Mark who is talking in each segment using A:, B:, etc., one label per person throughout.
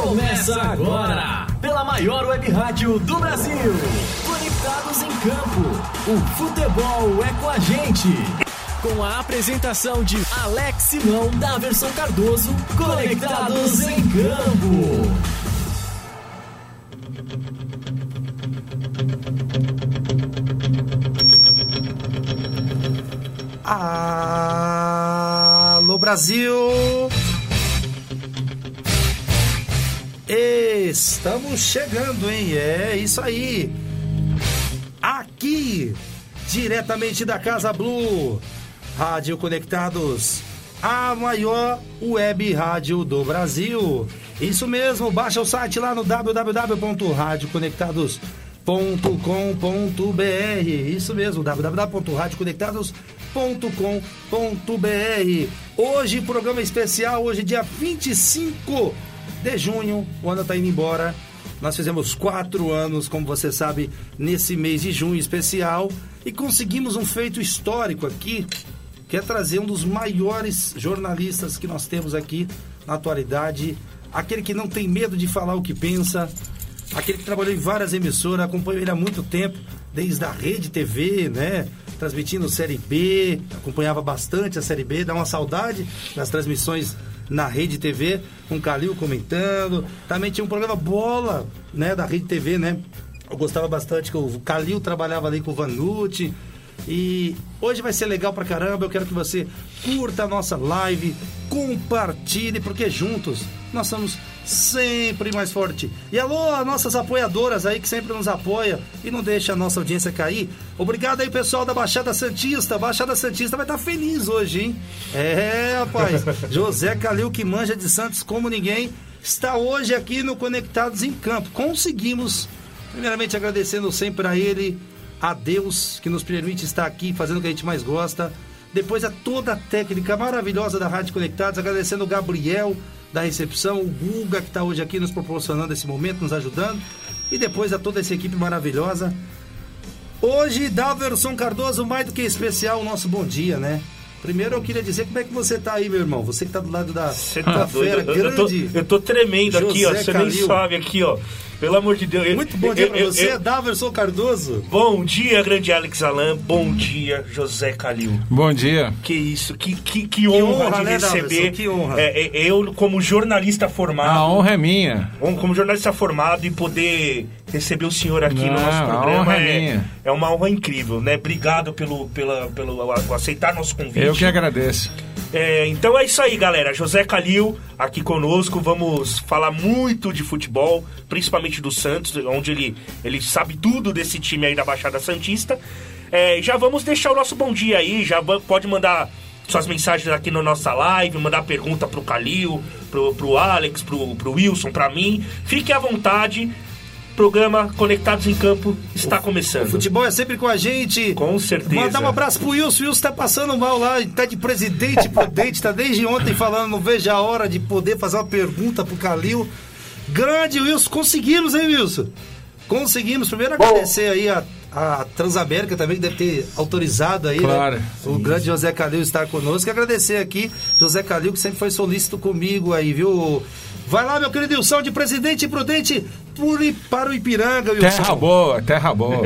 A: Começa agora, pela maior web rádio do Brasil. Conectados em campo, o futebol é com a gente. Com a apresentação de Alex Simão da versão Cardoso, Conectados em Campo.
B: Alô Brasil! Estamos chegando, hein? É isso aí. Aqui, diretamente da Casa Blue, Rádio Conectados, a maior web rádio do Brasil. Isso mesmo, baixa o site lá no www.radioconectados.com.br. Isso mesmo, www.radioconectados.com.br. Hoje, programa especial, hoje dia 25 de junho, o ano está indo embora. Nós fizemos quatro anos, como você sabe, nesse mês de junho especial e conseguimos um feito histórico aqui, que é trazer um dos maiores jornalistas que nós temos aqui na atualidade, aquele que não tem medo de falar o que pensa, aquele que trabalhou em várias emissoras, acompanho ele há muito tempo, desde a Rede TV, né? Transmitindo Série B, acompanhava bastante a Série B, dá uma saudade das transmissões na Rede TV, com Calil comentando. Também tinha um programa Bola, né, da Rede TV, né? Eu gostava bastante que o Calil trabalhava ali com o Vanucci. E hoje vai ser legal pra caramba. Eu quero que você curta a nossa live, compartilhe, porque juntos nós somos sempre mais forte. E alô, nossas apoiadoras aí que sempre nos apoia e não deixa a nossa audiência cair. Obrigado aí, pessoal da Baixada Santista. Baixada Santista vai estar tá feliz hoje, hein? É, rapaz. José Calil, que manja de Santos como ninguém, está hoje aqui no Conectados em Campo. Conseguimos, primeiramente agradecendo sempre a ele, a Deus que nos permite estar aqui fazendo o que a gente mais gosta. Depois a toda a técnica maravilhosa da Rádio Conectados, agradecendo o Gabriel, da recepção, o Guga, que está hoje aqui nos proporcionando esse momento, nos ajudando, e depois a toda essa equipe maravilhosa. Hoje, Daverson Cardoso, mais do que especial, o nosso bom dia, né? Primeiro eu queria dizer como é que você tá aí, meu irmão. Você que tá do lado da,
C: você tá fera
B: grande.
C: Eu tô, eu tô tremendo José aqui, ó. Você nem sabe aqui, ó. Pelo amor de Deus.
B: Muito bom dia eu, pra você, eu, Daverson Cardoso.
C: Bom dia, grande Alex Alain. Bom dia, José Calil.
D: Bom dia.
C: Que isso, que, que, que honra, honra, de né, receber.
B: que honra.
C: É, é, eu, como jornalista formado.
D: A honra é minha.
C: Como jornalista formado e poder receber o senhor aqui Não, no nosso programa
D: é,
C: é, é, uma honra incrível, né? Obrigado pelo, pela, pelo aceitar nosso convite.
D: Eu que agradeço.
C: É, então é isso aí, galera. José Calil aqui conosco. Vamos falar muito de futebol, principalmente do Santos, onde ele, ele sabe tudo desse time aí da Baixada Santista. É, já vamos deixar o nosso bom dia aí. Já pode mandar suas mensagens aqui na nossa live, mandar pergunta pro Calil, pro, pro Alex, pro, pro Wilson, pra mim. Fique à vontade programa Conectados em Campo está
B: o,
C: começando. O
B: futebol é sempre com a gente.
C: Com certeza.
B: Mandar um abraço pro Wilson. O Wilson tá passando mal lá, tá de presidente prudente, tá desde ontem falando, não vejo a hora de poder fazer uma pergunta pro Calil. Grande Wilson, conseguimos, hein, Wilson? Conseguimos. Primeiro agradecer Bom. aí a, a Transamérica também, que deve ter autorizado aí, né?
D: claro,
B: né? O grande José Calil estar conosco. E agradecer aqui, José Calil, que sempre foi solícito comigo aí, viu? Vai lá, meu querido Wilson, de Presidente Prudente para o Ipiranga, Wilson.
D: Terra boa, terra boa.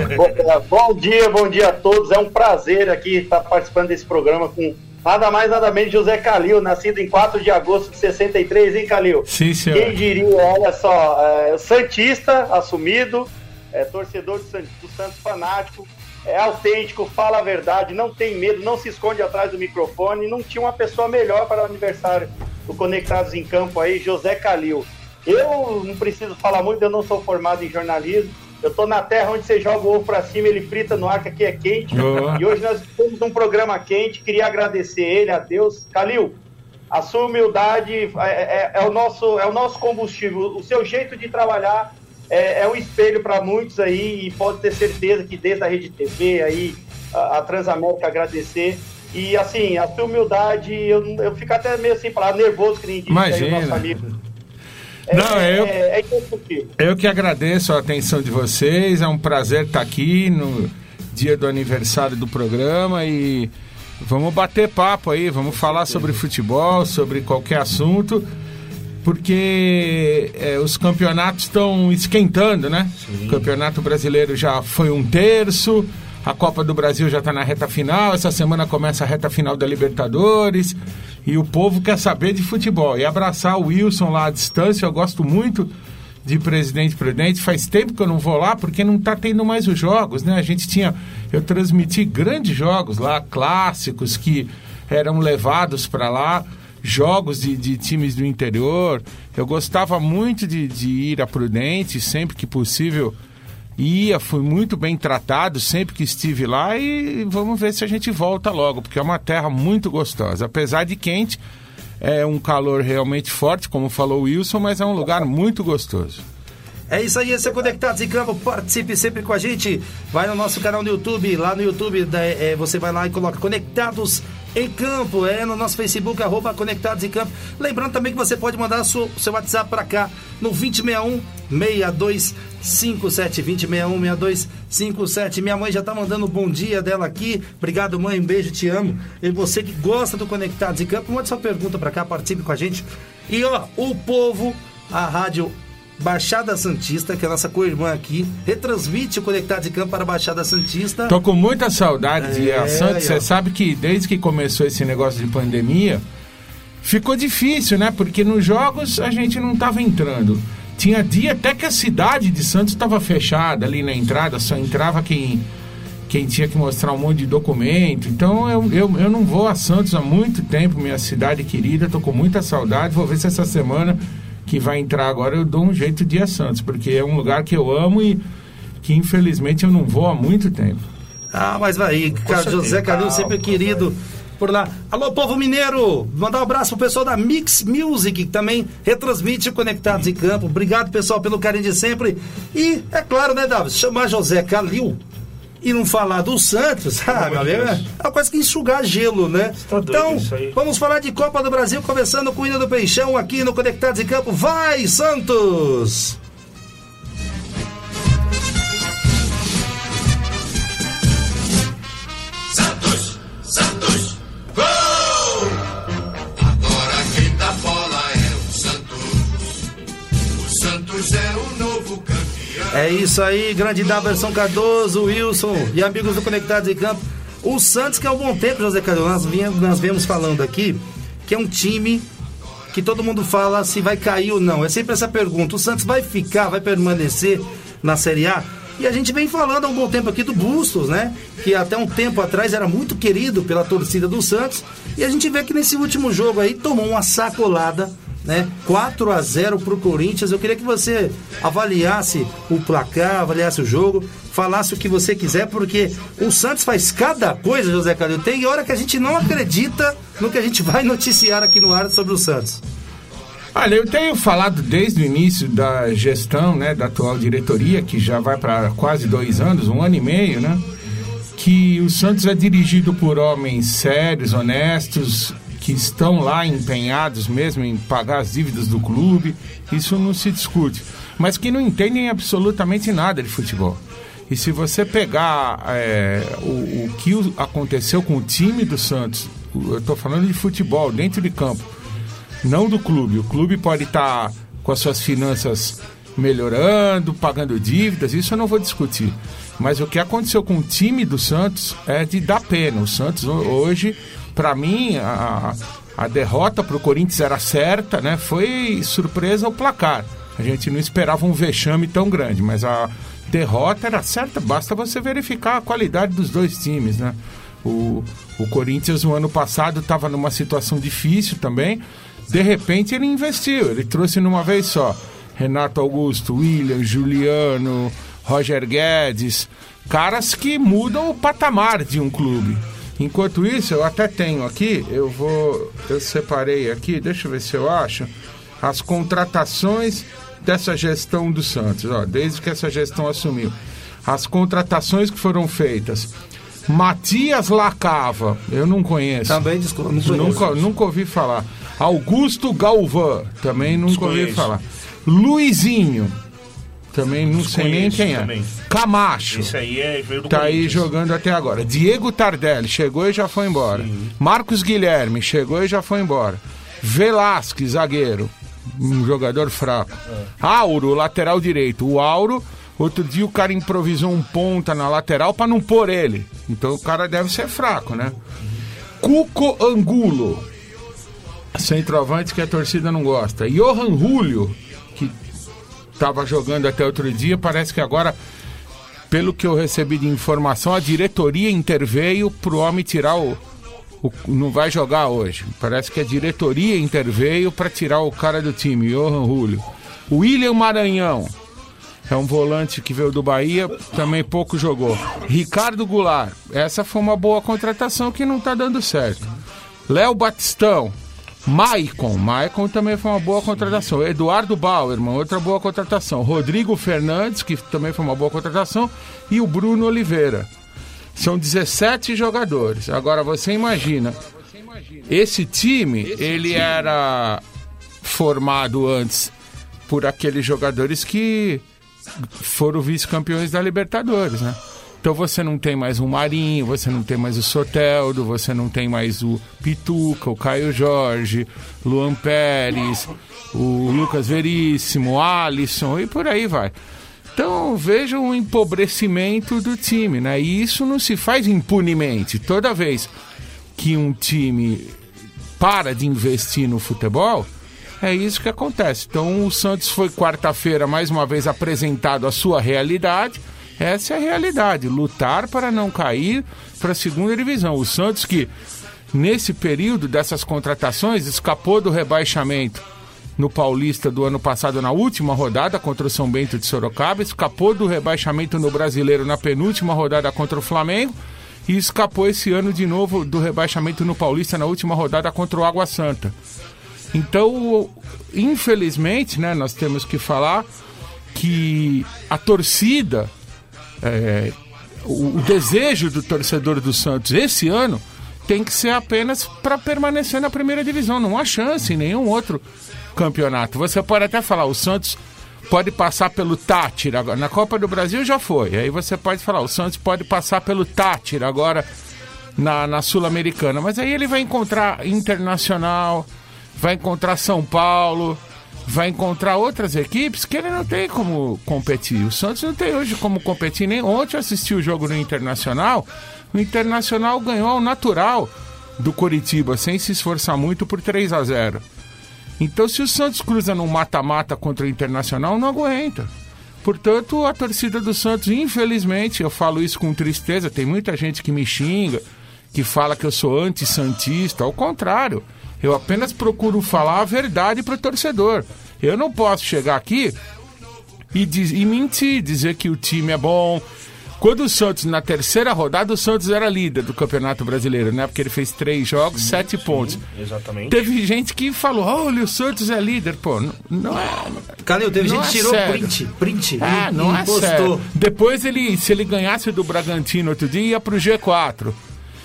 E: bom dia, bom dia a todos. É um prazer aqui estar participando desse programa com nada mais, nada menos José Calil, nascido em 4 de agosto de 63, hein, Calil?
D: Sim, senhor.
E: Quem diria, olha só, é, Santista assumido, é, torcedor do Santos, do Santos fanático, é autêntico, fala a verdade, não tem medo, não se esconde atrás do microfone, não tinha uma pessoa melhor para o aniversário do Conectados em Campo aí, José Calil. Eu não preciso falar muito, eu não sou formado em jornalismo. Eu tô na terra onde você joga o ovo para cima, ele frita no ar, que aqui é quente. Oh. E hoje nós temos um programa quente. Queria agradecer ele, a Deus. Calil, a sua humildade é, é, é, o, nosso, é o nosso combustível. O seu jeito de trabalhar é, é um espelho para muitos aí. E pode ter certeza que desde a Rede TV, aí, a, a Transamérica agradecer. E assim, a sua humildade, eu, eu fico até meio assim, falar nervoso que nem
D: Imagina.
E: aí o nosso amigo.
D: É, Não, eu, é, é eu que agradeço a atenção de vocês. É um prazer estar aqui no dia do aniversário do programa e vamos bater papo aí, vamos falar sobre futebol, sobre qualquer assunto. porque é, os campeonatos estão esquentando, né? Sim. O Campeonato Brasileiro já foi um terço, a Copa do Brasil já está na reta final, essa semana começa a reta final da Libertadores, e o povo quer saber de futebol. E abraçar o Wilson lá à distância, eu gosto muito de Presidente Prudente. Faz tempo que eu não vou lá porque não está tendo mais os jogos, né? A gente tinha. Eu transmiti grandes jogos lá, clássicos que eram levados para lá jogos de, de, times do interior. Eu gostava muito de, de, ir a Prudente, sempre que possível ia, fui muito bem tratado sempre que estive lá e vamos ver se a gente volta logo, porque é uma terra muito gostosa. Apesar de quente, é um calor realmente forte, como falou o Wilson, mas é um lugar muito gostoso.
B: É isso aí, esse é Conectados em Campo. Participe sempre com a gente. Vai no nosso canal no YouTube. Lá no YouTube é, você vai lá e coloca Conectados em Campo. É no nosso Facebook, arroba Conectados em Campo. Lembrando também que você pode mandar seu, seu WhatsApp para cá no 2061 6257 2061 6257. Minha mãe já tá mandando um bom dia dela aqui. Obrigado, mãe. Um beijo, te amo. E você que gosta do Conectados em Campo, mande sua pergunta para cá, participe com a gente. E ó, o povo, a rádio Baixada Santista, que é a nossa co-irmã aqui, retransmite o Conectado de Campo para a Baixada Santista.
D: Tô com muita saudade é, de a Santos. Você sabe que desde que começou esse negócio de pandemia, ficou difícil, né? Porque nos jogos a gente não estava entrando. Tinha dia até que a cidade de Santos estava fechada ali na entrada, só entrava quem, quem tinha que mostrar um monte de documento. Então eu, eu, eu não vou a Santos há muito tempo, minha cidade querida, tô com muita saudade. Vou ver se essa semana que vai entrar agora, eu dou um jeito de ir a Santos, porque é um lugar que eu amo e que infelizmente eu não vou há muito tempo.
B: Ah, mas vai, cara, José Calil, sempre querido por lá. Alô, povo mineiro! Mandar um abraço pro pessoal da Mix Music, que também retransmite Conectados em Campo. Obrigado, pessoal, pelo carinho de sempre. E, é claro, né, Davi? Chamar José Calil e não falar do Santos, ah, meu amigo, é uma coisa que enxugar gelo, né? Tá então, vamos falar de Copa do Brasil, começando com o hino do Peixão aqui no Conectados em Campo. Vai, Santos! É isso aí, grande Daverson Cardoso, Wilson e amigos do Conectados em Campo. O Santos, que há um bom tempo, José Cardoso, nós, viemos, nós vemos falando aqui, que é um time que todo mundo fala se vai cair ou não. É sempre essa pergunta: o Santos vai ficar, vai permanecer na Série A? E a gente vem falando há um bom tempo aqui do Bustos, né? Que até um tempo atrás era muito querido pela torcida do Santos. E a gente vê que nesse último jogo aí tomou uma sacolada né? 4 a 0 para o Corinthians. Eu queria que você avaliasse o placar, avaliasse o jogo, falasse o que você quiser, porque o Santos faz cada coisa, José Calil. Tem hora que a gente não acredita no que a gente vai noticiar aqui no ar sobre o Santos.
D: Olha, eu tenho falado desde o início da gestão, né, da atual diretoria, que já vai para quase dois anos, um ano e meio, né? Que o Santos é dirigido por homens sérios, honestos, que estão lá empenhados mesmo em pagar as dívidas do clube, isso não se discute. Mas que não entendem absolutamente nada de futebol. E se você pegar é, o, o, que aconteceu com o time do Santos, eu estou falando de futebol dentro de campo, não do clube. O clube pode estar tá com as suas finanças melhorando, pagando dívidas, isso eu não vou discutir. Mas o que aconteceu com o time do Santos é de dar pena. O Santos hoje para mim, a, a derrota para o Corinthians era certa, né? Foi surpresa o placar. A gente não esperava um vexame tão grande, mas a derrota era certa. Basta você verificar a qualidade dos dois times, né? O, o Corinthians no ano passado estava numa situação difícil também. De repente ele investiu, ele trouxe numa vez só Renato Augusto, William, Juliano, Roger Guedes, caras que mudam o patamar de um clube. Enquanto isso, eu até tenho aqui, eu vou. Eu separei aqui, deixa eu ver se eu acho, as contratações dessa gestão do Santos, ó, desde que essa gestão assumiu. As contratações que foram feitas. Matias Lacava, eu não conheço.
B: Também desculpa, não
D: conheço. Nunca, nunca ouvi falar. Augusto Galvão, também nunca Desconheço. ouvi falar. Luizinho, também não sei nem quem é. Também. Camacho.
C: Isso aí é veio do
D: Tá aí jogando até agora. Diego Tardelli chegou e já foi embora. Sim. Marcos Guilherme chegou e já foi embora. Velasquez, zagueiro. um jogador fraco. Auro, lateral direito. O Auro, outro dia o cara improvisou um ponta na lateral para não pôr ele. Então o cara deve ser fraco, né? Cuco Angulo, centroavante que a torcida não gosta. Johan Julio, estava jogando até outro dia, parece que agora, pelo que eu recebi de informação, a diretoria interveio pro homem tirar o, o- não vai jogar hoje. Parece que a diretoria interveio para tirar o cara do time, Johan Julio. William Maranhão, é um volante que veio do Bahia, também pouco jogou. Ricardo Goulart, essa foi uma boa contratação que não tá dando certo. Léo Batistão, Maicon, Maicon também foi uma boa contratação. Eduardo Bauerman, outra boa contratação. Rodrigo Fernandes, que também foi uma boa contratação. E o Bruno Oliveira. São 17 jogadores. Agora você imagina, esse time, ele era formado antes por aqueles jogadores que foram vice-campeões da Libertadores, né? Então você não tem mais o Marinho, você não tem mais o Soteldo, você não tem mais o Pituca, o Caio Jorge, Luan Pérez, o Lucas Veríssimo, Alisson e por aí vai. Então veja o empobrecimento do time, né? E isso não se faz impunemente. Toda vez que um time para de investir no futebol, é isso que acontece. Então o Santos foi quarta-feira mais uma vez apresentado a sua realidade. Essa é a realidade, lutar para não cair para a segunda divisão. O Santos que nesse período dessas contratações escapou do rebaixamento no Paulista do ano passado na última rodada contra o São Bento de Sorocaba, escapou do rebaixamento no Brasileiro na penúltima rodada contra o Flamengo e escapou esse ano de novo do rebaixamento no Paulista na última rodada contra o Água Santa. Então, infelizmente, né, nós temos que falar que a torcida, é, o, o desejo do torcedor do Santos esse ano tem que ser apenas para permanecer na primeira divisão. Não há chance em nenhum outro campeonato. Você pode até falar, o Santos pode passar pelo Tátira agora. Na Copa do Brasil já foi. Aí você pode falar, o Santos pode passar pelo Tátira agora na, na Sul-Americana. Mas aí ele vai encontrar Internacional, vai encontrar São Paulo, vai encontrar outras equipes que ele não tem como competir. O Santos não tem hoje como competir. Nem ontem assisti o jogo no Internacional. O Internacional ganhou ao natural do Coritiba, sem se esforçar muito, por 3 a 0 Então, se o Santos cruza num mata-mata contra o Internacional, não aguenta. Portanto, a torcida do Santos, infelizmente, eu falo isso com tristeza, tem muita gente que me xinga, que fala que eu sou anti-santista. Ao contrário, eu apenas procuro falar a verdade para o torcedor. Eu não posso chegar aqui e, diz, e mentir, dizer que o time é bom. Quando o Santos, na terceira rodada, o Santos era líder do Campeonato Brasileiro, né? Porque ele fez três jogos, sete pontos.
C: Exatamente.
D: Teve gente que falou, olha, o Santos é líder. Pô, não, não é.
B: Calil, teve gente que
D: é
B: tirou
D: sério.
B: print, print
D: Ah,
B: e,
D: não
B: e
D: é
B: postou.
D: sério. Depois ele, se ele ganhasse do Bragantino outro dia, ia pro G4.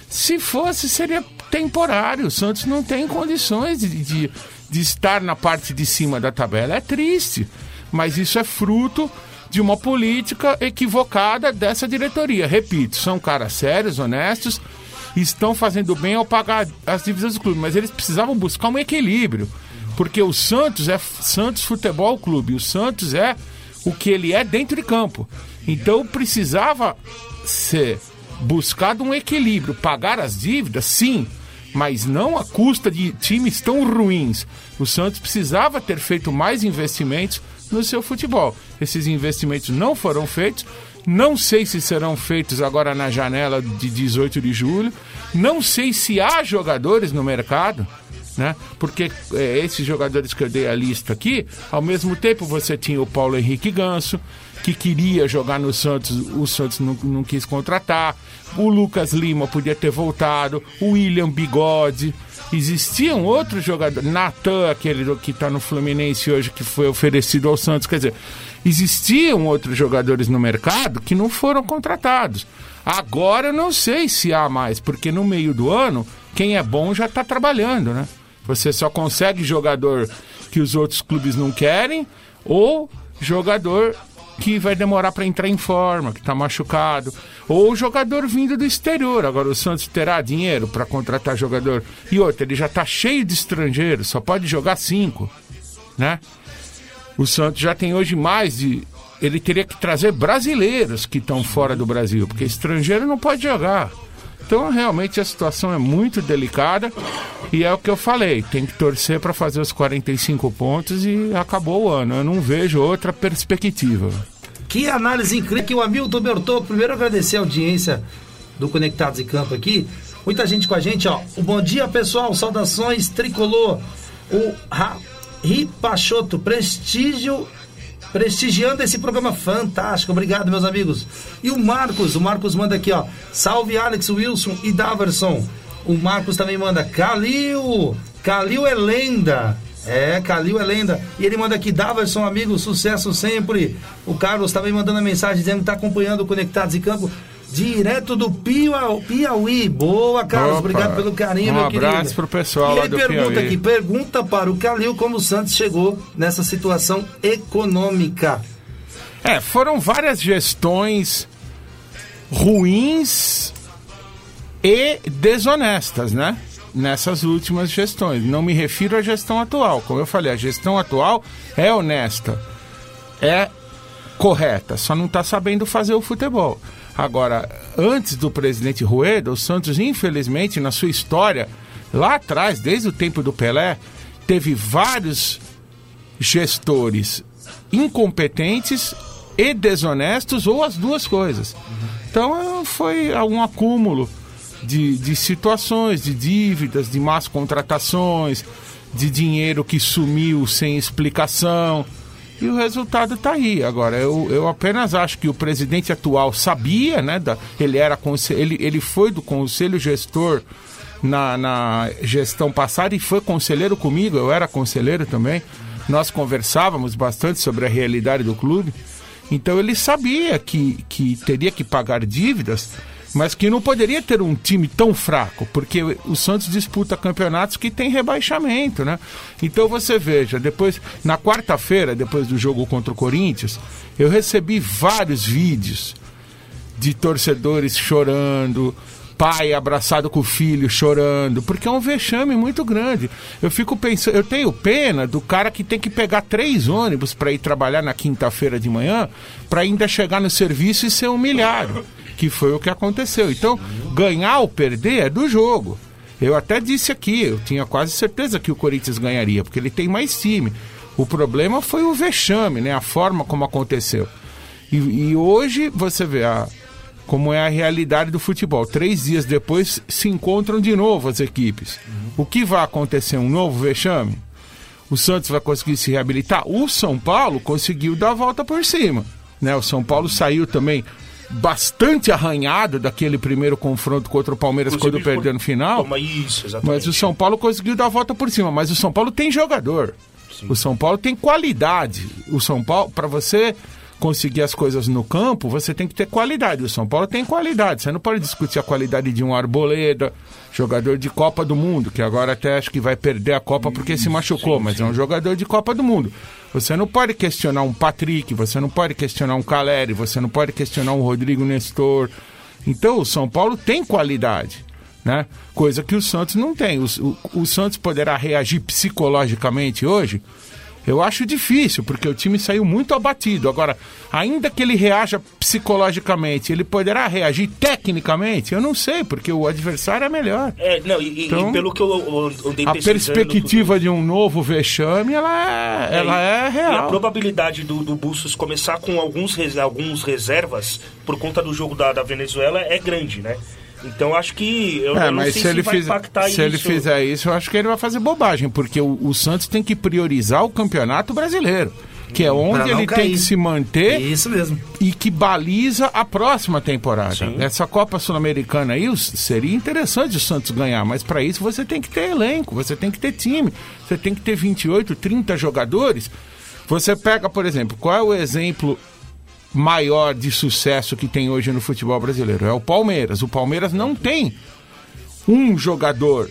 D: Se fosse, seria temporário. O Santos não tem condições de, de, de estar na parte de cima da tabela. É triste. Mas isso é fruto de uma política equivocada dessa diretoria. Repito, são caras sérios, honestos, estão fazendo bem ao pagar as dívidas do clube. Mas eles precisavam buscar um equilíbrio. Porque o Santos é Santos Futebol Clube. O Santos é o que ele é dentro de campo. Então precisava ser buscado um equilíbrio. Pagar as dívidas, sim, mas não à custa de times tão ruins. O Santos precisava ter feito mais investimentos no seu futebol. Esses investimentos não foram feitos. Não sei se serão feitos agora na janela de 18 de julho. Não sei se há jogadores no mercado né? Porque é, esses jogadores que eu dei a lista aqui, ao mesmo tempo você tinha o Paulo Henrique Ganso, que queria jogar no Santos, o Santos não, não quis contratar. O Lucas Lima podia ter voltado, o William Bigode. Existiam outros jogadores, Natan, aquele que está no Fluminense hoje, que foi oferecido ao Santos. Quer dizer, existiam outros jogadores no mercado que não foram contratados. Agora eu não sei se há mais, porque no meio do ano, quem é bom já está trabalhando, né? Você só consegue jogador que os outros clubes não querem ou jogador que vai demorar para entrar em forma, que está machucado, ou jogador vindo do exterior. Agora o Santos terá dinheiro para contratar jogador. E outra, ele já está cheio de estrangeiros, só pode jogar cinco. né? O Santos já tem hoje mais de. Ele teria que trazer brasileiros que estão fora do Brasil, porque estrangeiro não pode jogar. Então, realmente, a situação é muito delicada e é o que eu falei: tem que torcer para fazer os 45 pontos e acabou o ano. Eu não vejo outra perspectiva.
B: Que análise incrível que o Hamilton Bertô. Primeiro agradecer a audiência do Conectados em Campo aqui. Muita gente com a gente, ó. O bom dia, pessoal. Saudações, tricolor. O Ri Pachoto, prestígio prestigiando esse programa fantástico. Obrigado, meus amigos. E o Marcos, o Marcos manda aqui, ó. Salve Alex Wilson e Daverson. O Marcos também manda Calil. Calil é lenda. É, Calil é lenda. E ele manda aqui, Daverson, amigo, sucesso sempre. O Carlos também mandando a mensagem dizendo que está acompanhando o Conectados em Campo. Direto do Piauí. Boa, Carlos. Opa, Obrigado pelo carinho,
D: um
B: meu querido.
D: Um abraço pro pessoal e
B: ele pergunta Piauí. aqui, pergunta para o Calil como o Santos chegou nessa situação econômica.
D: É, foram várias gestões ruins e desonestas, né? nessas últimas gestões. Não me refiro à gestão atual. Como eu falei, a gestão atual é honesta, é correta, só não está sabendo fazer o futebol. Agora, antes do presidente Rueda, o Santos, infelizmente, na sua história, lá atrás, desde o tempo do Pelé, teve vários gestores incompetentes e desonestos, ou as duas coisas. Então, foi um acúmulo de, de situações, de dívidas, de más contratações, de dinheiro que sumiu sem explicação. E o resultado está aí. Agora, eu, eu apenas acho que o presidente atual sabia, né? Da, ele, era, ele, ele foi do conselho gestor na, na gestão passada e foi conselheiro comigo, eu era conselheiro também. Nós conversávamos bastante sobre a realidade do clube. Então ele sabia que, que teria que pagar dívidas mas que não poderia ter um time tão fraco, porque o Santos disputa campeonatos que tem rebaixamento, né? Então você veja, depois, na quarta-feira, depois do jogo contra o Corinthians, eu recebi vários vídeos de torcedores chorando, pai abraçado com o filho chorando, porque é um vexame muito grande. Eu fico pensando, eu tenho pena do cara que tem que pegar três ônibus para ir trabalhar na quinta-feira de manhã, para ainda chegar no serviço e ser humilhado que foi o que aconteceu. Então, ganhar ou perder é do jogo. Eu até disse aqui, eu tinha quase certeza que o Corinthians ganharia, porque ele tem mais time. O problema foi o vexame, né? A forma como aconteceu. E, e hoje você vê a, como é a realidade do futebol. Três dias depois se encontram de novo as equipes. O que vai acontecer? Um novo vexame? O Santos vai conseguir se reabilitar? O São Paulo conseguiu dar a volta por cima. Né? O São Paulo saiu também bastante arranhado daquele primeiro confronto contra o Palmeiras Inclusive, quando perdeu no final.
C: Isso,
D: mas o São Paulo conseguiu dar a volta por cima. Mas o São Paulo tem jogador. Sim. O São Paulo tem qualidade. O São Paulo, para você conseguir as coisas no campo, você tem que ter qualidade. O São Paulo tem qualidade. Você não pode discutir a qualidade de um Arboleda, jogador de Copa do Mundo, que agora até acho que vai perder a Copa porque se machucou, sim, mas sim. é um jogador de Copa do Mundo. Você não pode questionar um Patrick, você não pode questionar um Caleri, você não pode questionar um Rodrigo Nestor. Então o São Paulo tem qualidade. Né? Coisa que o Santos não tem. O, o, o Santos poderá reagir psicologicamente hoje eu acho difícil, porque o time saiu muito abatido. Agora, ainda que ele reaja psicologicamente, ele poderá reagir tecnicamente? Eu não sei, porque o adversário é melhor.
C: É, não, e, então, e pelo que eu andei
D: A perspectiva de um novo vexame, ela é, é ela é real.
C: a probabilidade do, do Bustos começar com alguns, alguns reservas por conta do jogo da, da Venezuela é grande, né? Então acho que eu,
D: é,
C: eu não
D: mas
C: sei
D: se,
C: se
D: ele
C: vai
D: fiz,
C: impactar
D: se
C: isso.
D: ele fizer isso, eu acho que ele vai fazer bobagem, porque o, o Santos tem que priorizar o Campeonato Brasileiro. Que é onde ele cair. tem que se manter
B: Isso mesmo.
D: e que baliza a próxima temporada. Sim. Essa Copa Sul-Americana aí seria interessante o Santos ganhar, mas para isso você tem que ter elenco, você tem que ter time, você tem que ter 28, 30 jogadores. Você pega, por exemplo, qual é o exemplo maior de sucesso que tem hoje no futebol brasileiro. É o Palmeiras. O Palmeiras não tem um jogador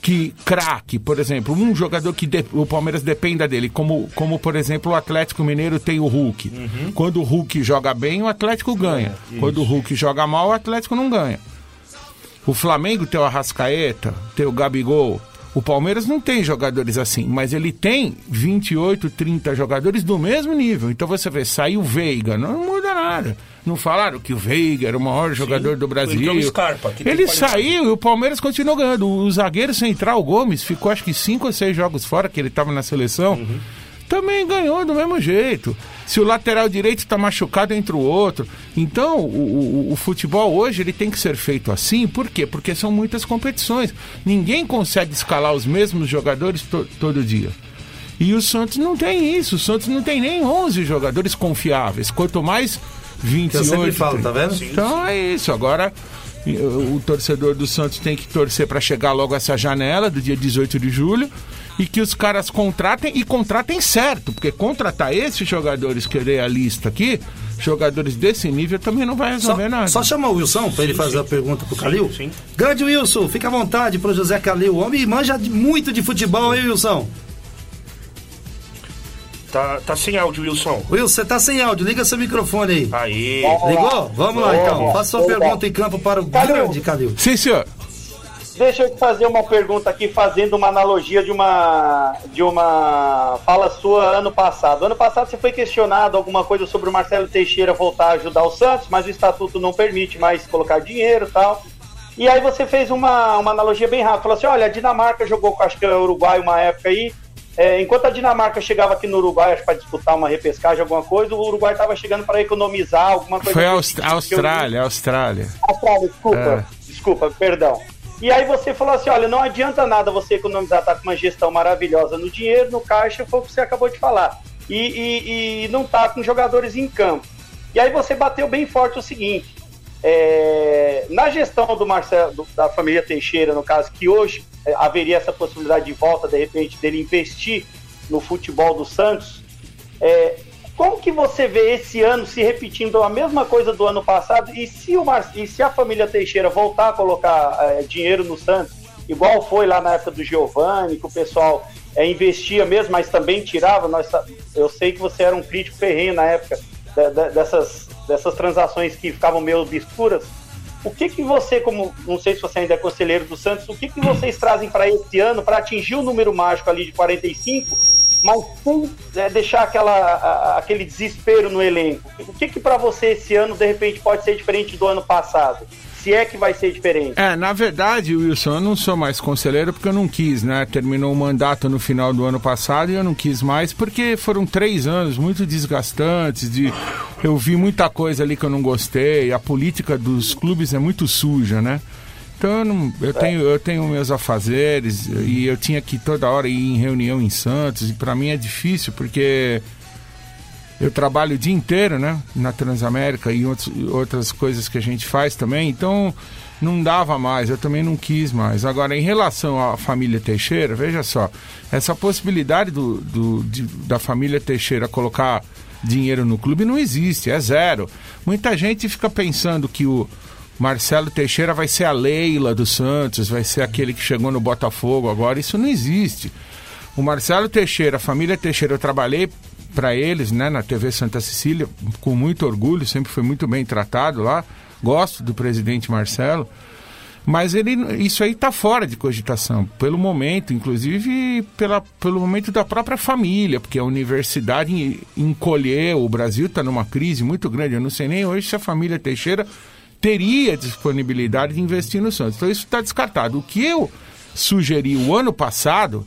D: que craque, por exemplo, um jogador que de, o Palmeiras dependa dele, como, como por exemplo o Atlético Mineiro tem o Hulk. Uhum. Quando o Hulk joga bem, o Atlético ganha. É, Quando o Hulk joga mal, o Atlético não ganha. O Flamengo tem o Arrascaeta, tem o Gabigol. O Palmeiras não tem jogadores assim, mas ele tem 28, 30 jogadores do mesmo nível. Então você vê, saiu o Veiga, não muda nada. Não falaram que o Veiga era o maior jogador do Brasil.
C: Ele, Scarpa,
D: ele saiu e o Palmeiras continuou ganhando. O zagueiro central, o Gomes, ficou acho que cinco ou seis jogos fora, que ele estava na seleção.
C: Uhum.
D: Também ganhou do mesmo jeito. Se o lateral direito está machucado entre o outro. Então, o, o- o futebol hoje ele tem que ser feito assim. Por quê? Porque são muitas competições. Ninguém consegue escalar os mesmos jogadores to- todo dia. E o Santos não tem isso. O Santos não tem nem 11 jogadores confiáveis. Quanto mais 28.
B: Que eu sempre falo, tá vendo?
D: Então é isso. Agora e, o, o torcedor do Santos tem que torcer para chegar logo essa janela do dia 18 de julho e que os caras contratem e contratem certo, porque contratar esses jogadores que eu dei a lista aqui, jogadores desse nível também não vai
B: Só,
D: resolver nada.
B: só chamar o Wilson para ele fazer a pergunta pro Calil.
C: sim.
B: Grande Wilson, fica à vontade pro José Calil. O homem manja muito de futebol, hein, Wilson?
C: Tá, tá sem áudio, Wilson.
B: Wilson, você tá sem áudio, liga seu microfone aí.
C: Aí.
B: Ligou? Vamos lá então. Faça sua pergunta em campo para o
E: Calil.
B: grande Calil.
D: Sim, senhor.
E: Deixa eu te fazer uma pergunta aqui, fazendo uma analogia de uma de uma fala sua ano passado. Ano passado você foi questionado alguma coisa sobre o Marcelo Teixeira voltar a ajudar o Santos, mas o estatuto não permite mais colocar dinheiro e tal. E aí você fez uma, uma analogia bem rápida. Falou assim: olha, a Dinamarca jogou com acho que é o Uruguai uma época aí. É, enquanto a Dinamarca chegava aqui no Uruguai para disputar uma repescagem, alguma coisa, o Uruguai estava chegando para economizar alguma coisa.
D: Foi a
E: desse
D: Aust-
E: que eu-
D: Austrália, Austrália.
E: Austrália, desculpa,
D: É.
E: desculpa, perdão. E aí você falou assim, olha, não adianta nada você economizar, tá com uma gestão maravilhosa no dinheiro, no caixa, foi o que você acabou de falar. E, e- e não tá com jogadores em campo. E aí você bateu bem forte o seguinte, é, na gestão do Marcelo, do- da família Teixeira, no caso, que hoje é, haveria essa possibilidade de volta, de repente, dele investir no futebol do Santos, é, como que você vê esse ano se repetindo a mesma coisa do ano passado? E se, o Mar... e se a família Teixeira voltar a colocar é, dinheiro no Santos, igual foi lá na época do Giovanni, que o pessoal é, investia mesmo, mas também tirava? Nós... Eu sei que você era um crítico ferrenho na época dessas, dessas transações que ficavam meio obscuras. O que que você, como não sei se você ainda é conselheiro do Santos, o que que vocês trazem para esse ano para atingir o número mágico ali de 45, mas sem é, deixar aquela, a- aquele desespero no elenco? O que que para você esse ano de repente pode ser diferente do ano passado? Se é que vai ser diferente?
D: É, na verdade, Wilson, eu não sou mais conselheiro porque eu não quis, né? Terminou o mandato no final do ano passado e eu não quis mais porque foram três anos muito desgastantes. De, eu vi muita coisa ali que eu não gostei. A política dos clubes é muito suja, né? Então eu, não- eu tenho, eu tenho meus afazeres e eu tinha que toda hora ir em reunião em Santos e para mim é difícil porque eu trabalho o dia inteiro, né? Na Transamérica e outros- outras coisas que a gente faz também. Então, não dava mais, eu também não quis mais. Agora, em relação à família Teixeira, veja só, essa possibilidade do, do- de- da família Teixeira colocar dinheiro no clube não existe, é zero. Muita gente fica pensando que o Marcelo Teixeira vai ser a Leila do Santos, vai ser aquele que chegou no Botafogo agora. Isso não existe. O Marcelo Teixeira, a família Teixeira, eu trabalhei para eles, né, na TV Santa Cecília, com muito orgulho, sempre foi muito bem tratado lá. Gosto do presidente Marcelo. Mas ele, isso aí está fora de cogitação, pelo momento, inclusive pela, pelo momento da própria família, porque a universidade en- encolheu, o Brasil está numa crise muito grande. Eu não sei nem hoje se a família Teixeira teria disponibilidade de investir no Santos. Então isso está descartado. O que eu sugeri o ano passado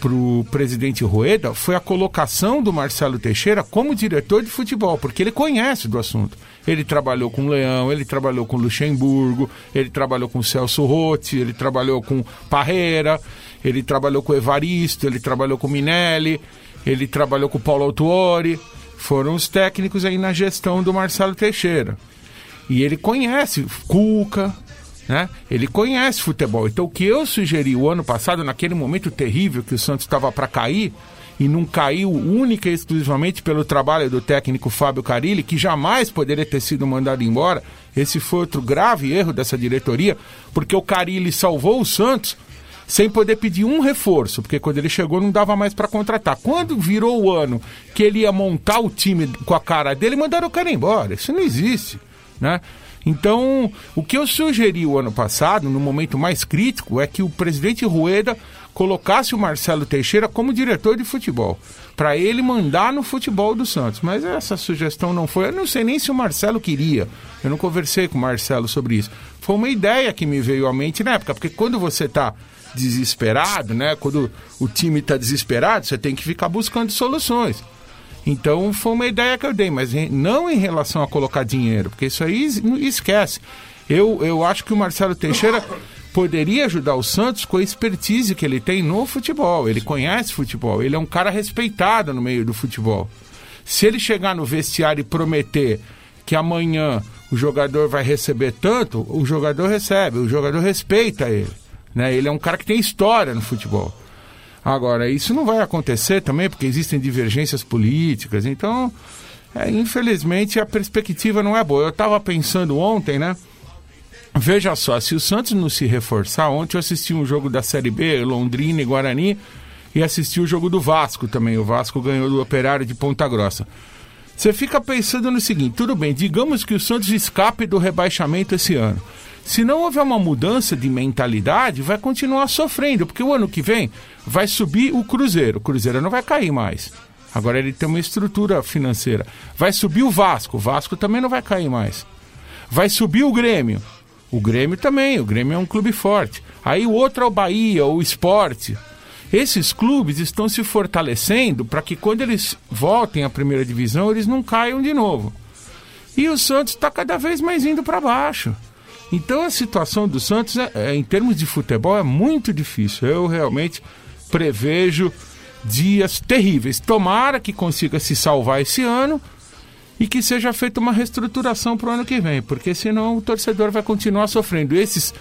D: para o presidente Rueda foi a colocação do Marcelo Teixeira como diretor de futebol, porque ele conhece do assunto. Ele trabalhou com o Leão, ele trabalhou com Luxemburgo, ele trabalhou com Celso Rotti, ele trabalhou com Parreira, ele trabalhou com Evaristo, ele trabalhou com Minelli, ele trabalhou com Paulo Autuori. Foram os técnicos aí na gestão do Marcelo Teixeira. E ele conhece Cuca, né? Ele conhece futebol. Então o que eu sugeri o ano passado, naquele momento terrível que o Santos estava para cair, e não caiu única e exclusivamente pelo trabalho do técnico Fábio Carilli, que jamais poderia ter sido mandado embora. Esse foi outro grave erro dessa diretoria, porque o Carilli salvou o Santos sem poder pedir um reforço, porque quando ele chegou não dava mais para contratar. Quando virou o ano que ele ia montar o time com a cara dele, mandaram o cara embora. Isso não existe, né? Então, o que eu sugeri o ano passado, no momento mais crítico, é que o presidente Rueda colocasse o Marcelo Teixeira como diretor de futebol, para ele mandar no futebol do Santos. Mas essa sugestão não foi. Eu não sei nem se o Marcelo queria. Eu não conversei com o Marcelo sobre isso. Foi uma ideia que me veio à mente na época, porque quando você está desesperado, né? Quando o time está desesperado, você tem que ficar buscando soluções. Então foi uma ideia que eu dei, mas não em relação a colocar dinheiro, porque isso aí esquece. Eu, eu acho que o Marcelo Teixeira poderia ajudar o Santos com a expertise que ele tem no futebol. Ele conhece futebol, ele é um cara respeitado no meio do futebol. Se ele chegar no vestiário e prometer que amanhã o jogador vai receber tanto, o jogador recebe, o jogador respeita ele. Né? Ele é um cara que tem história no futebol. Agora, isso não vai acontecer também porque existem divergências políticas, então, é, infelizmente, a perspectiva não é boa. Eu estava pensando ontem, né? Veja só, se o Santos não se reforçar, ontem eu assisti um jogo da Série B, Londrina e Guarani, e assisti o jogo do Vasco também. O Vasco ganhou do Operário de Ponta Grossa. Você fica pensando no seguinte: tudo bem, digamos que o Santos escape do rebaixamento esse ano. Se não houver uma mudança de mentalidade, vai continuar sofrendo, porque o ano que vem vai subir o Cruzeiro. O Cruzeiro não vai cair mais. Agora ele tem uma estrutura financeira. Vai subir o Vasco. O Vasco também não vai cair mais. Vai subir o Grêmio. O Grêmio também. O Grêmio é um clube forte. Aí o outro é o Bahia, o Esporte. Esses clubes estão se fortalecendo para que quando eles voltem à primeira divisão, eles não caiam de novo. E o Santos está cada vez mais indo para baixo. Então a situação do Santos, é, é, em termos de futebol, é muito difícil. Eu realmente prevejo dias terríveis. Tomara que consiga se salvar esse ano e que seja feita uma reestruturação para o ano que vem, porque senão o torcedor vai continuar sofrendo. Esses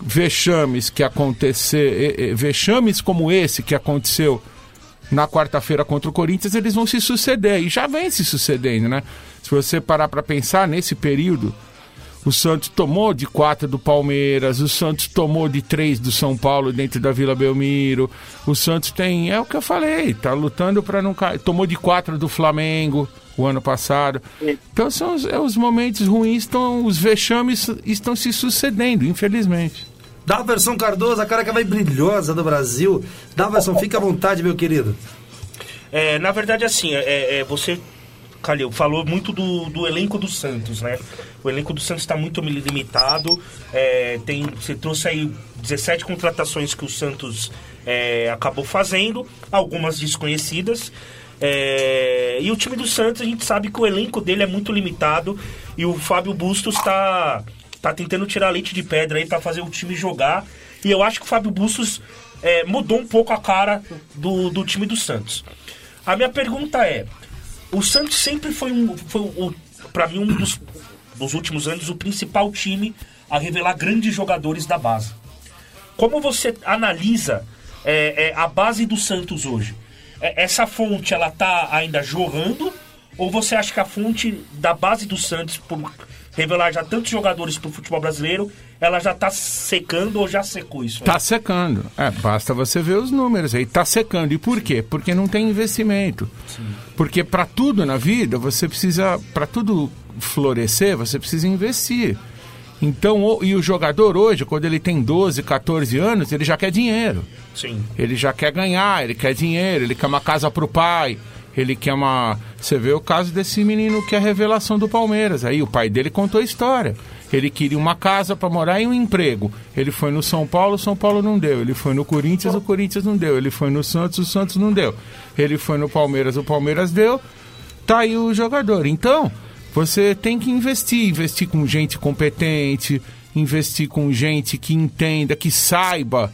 D: vexames que acontecer, vexames como esse que aconteceu na quarta-feira contra o Corinthians, eles vão se suceder e já vem se sucedendo, né? Se você parar para pensar nesse período o Santos tomou de quatro do Palmeiras, o Santos tomou de três do São Paulo dentro da Vila Belmiro. O Santos tem, é o que eu falei, tá lutando para não cair. Tomou de quatro do Flamengo o ano passado. Então são os, é, os momentos ruins, estão, os vexames estão se sucedendo, infelizmente.
B: Daverson Cardoso, a cara que vai brilhosa do Brasil. Daverson, fica à vontade, meu querido.
C: É, na verdade, assim, é, é você Calil, falou muito do, do elenco do Santos, né? O elenco do Santos está muito limitado. É, tem, você trouxe aí 17 contratações que o Santos é, acabou fazendo, algumas desconhecidas. É, e o time do Santos, a gente sabe que o elenco dele é muito limitado e o Fábio Bustos está tá tentando tirar leite de pedra aí para fazer o time jogar. E eu acho que o Fábio Bustos é, mudou um pouco a cara do, do time do Santos. A minha pergunta é: o Santos sempre foi um, foi um, para mim um dos, dos últimos anos o principal time a revelar grandes jogadores da base. Como você analisa é, é, a base do Santos hoje? É, essa fonte ela tá ainda jorrando ou você acha que a fonte da base do Santos por revelar já tantos jogadores para o futebol brasileiro, ela já está secando ou já secou isso?
D: Está secando. É, basta você ver os números aí. Está secando. E por quê? Porque não tem investimento. Sim. Porque para tudo na vida, você precisa, para tudo florescer, você precisa investir. Então, e o jogador hoje, quando ele tem 12, 14 anos, ele já quer dinheiro.
C: Sim.
D: Ele já quer ganhar, ele quer dinheiro, ele quer uma casa para o pai ele quer uma. Você vê o caso desse menino que é a revelação do Palmeiras. Aí o pai dele contou a história. Ele queria uma casa para morar e um emprego. Ele foi no São Paulo, o São Paulo não deu. Ele foi no Corinthians, o Corinthians não deu. Ele foi no Santos, o Santos não deu. Ele foi no Palmeiras, o Palmeiras deu. Tá aí o jogador. Então, você tem que investir, investir com gente competente, investir com gente que entenda, que saiba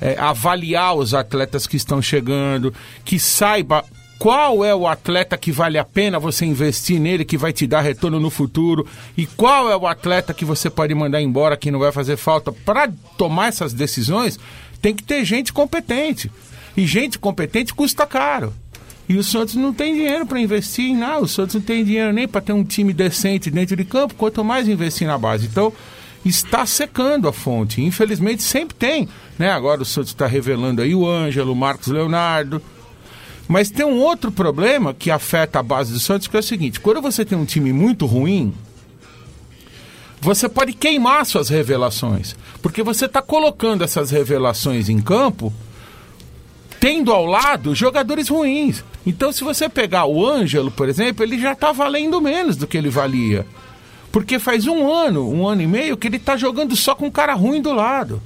D: é, avaliar os atletas que estão chegando, que saiba qual é o atleta que vale a pena você investir nele, que vai te dar retorno no futuro, e qual é o atleta que você pode mandar embora, que não vai fazer falta. Para tomar essas decisões, tem que ter gente competente. E gente competente custa caro. E o Santos não tem dinheiro para investir em nada. O Santos não tem dinheiro nem para ter um time decente dentro de campo, quanto mais investir na base. Então, está secando a fonte. Infelizmente, sempre tem. Né? Agora o Santos está revelando aí o Ângelo, o Marcos Leonardo. Mas tem um outro problema que afeta a base do Santos, que é o seguinte: quando você tem um time muito ruim, você pode queimar suas revelações. Porque você está colocando essas revelações em campo tendo ao lado jogadores ruins. Então, se você pegar o Ângelo, por exemplo, ele já está valendo menos do que ele valia. Porque faz um ano, um ano e meio, que ele está jogando só com um cara ruim do lado.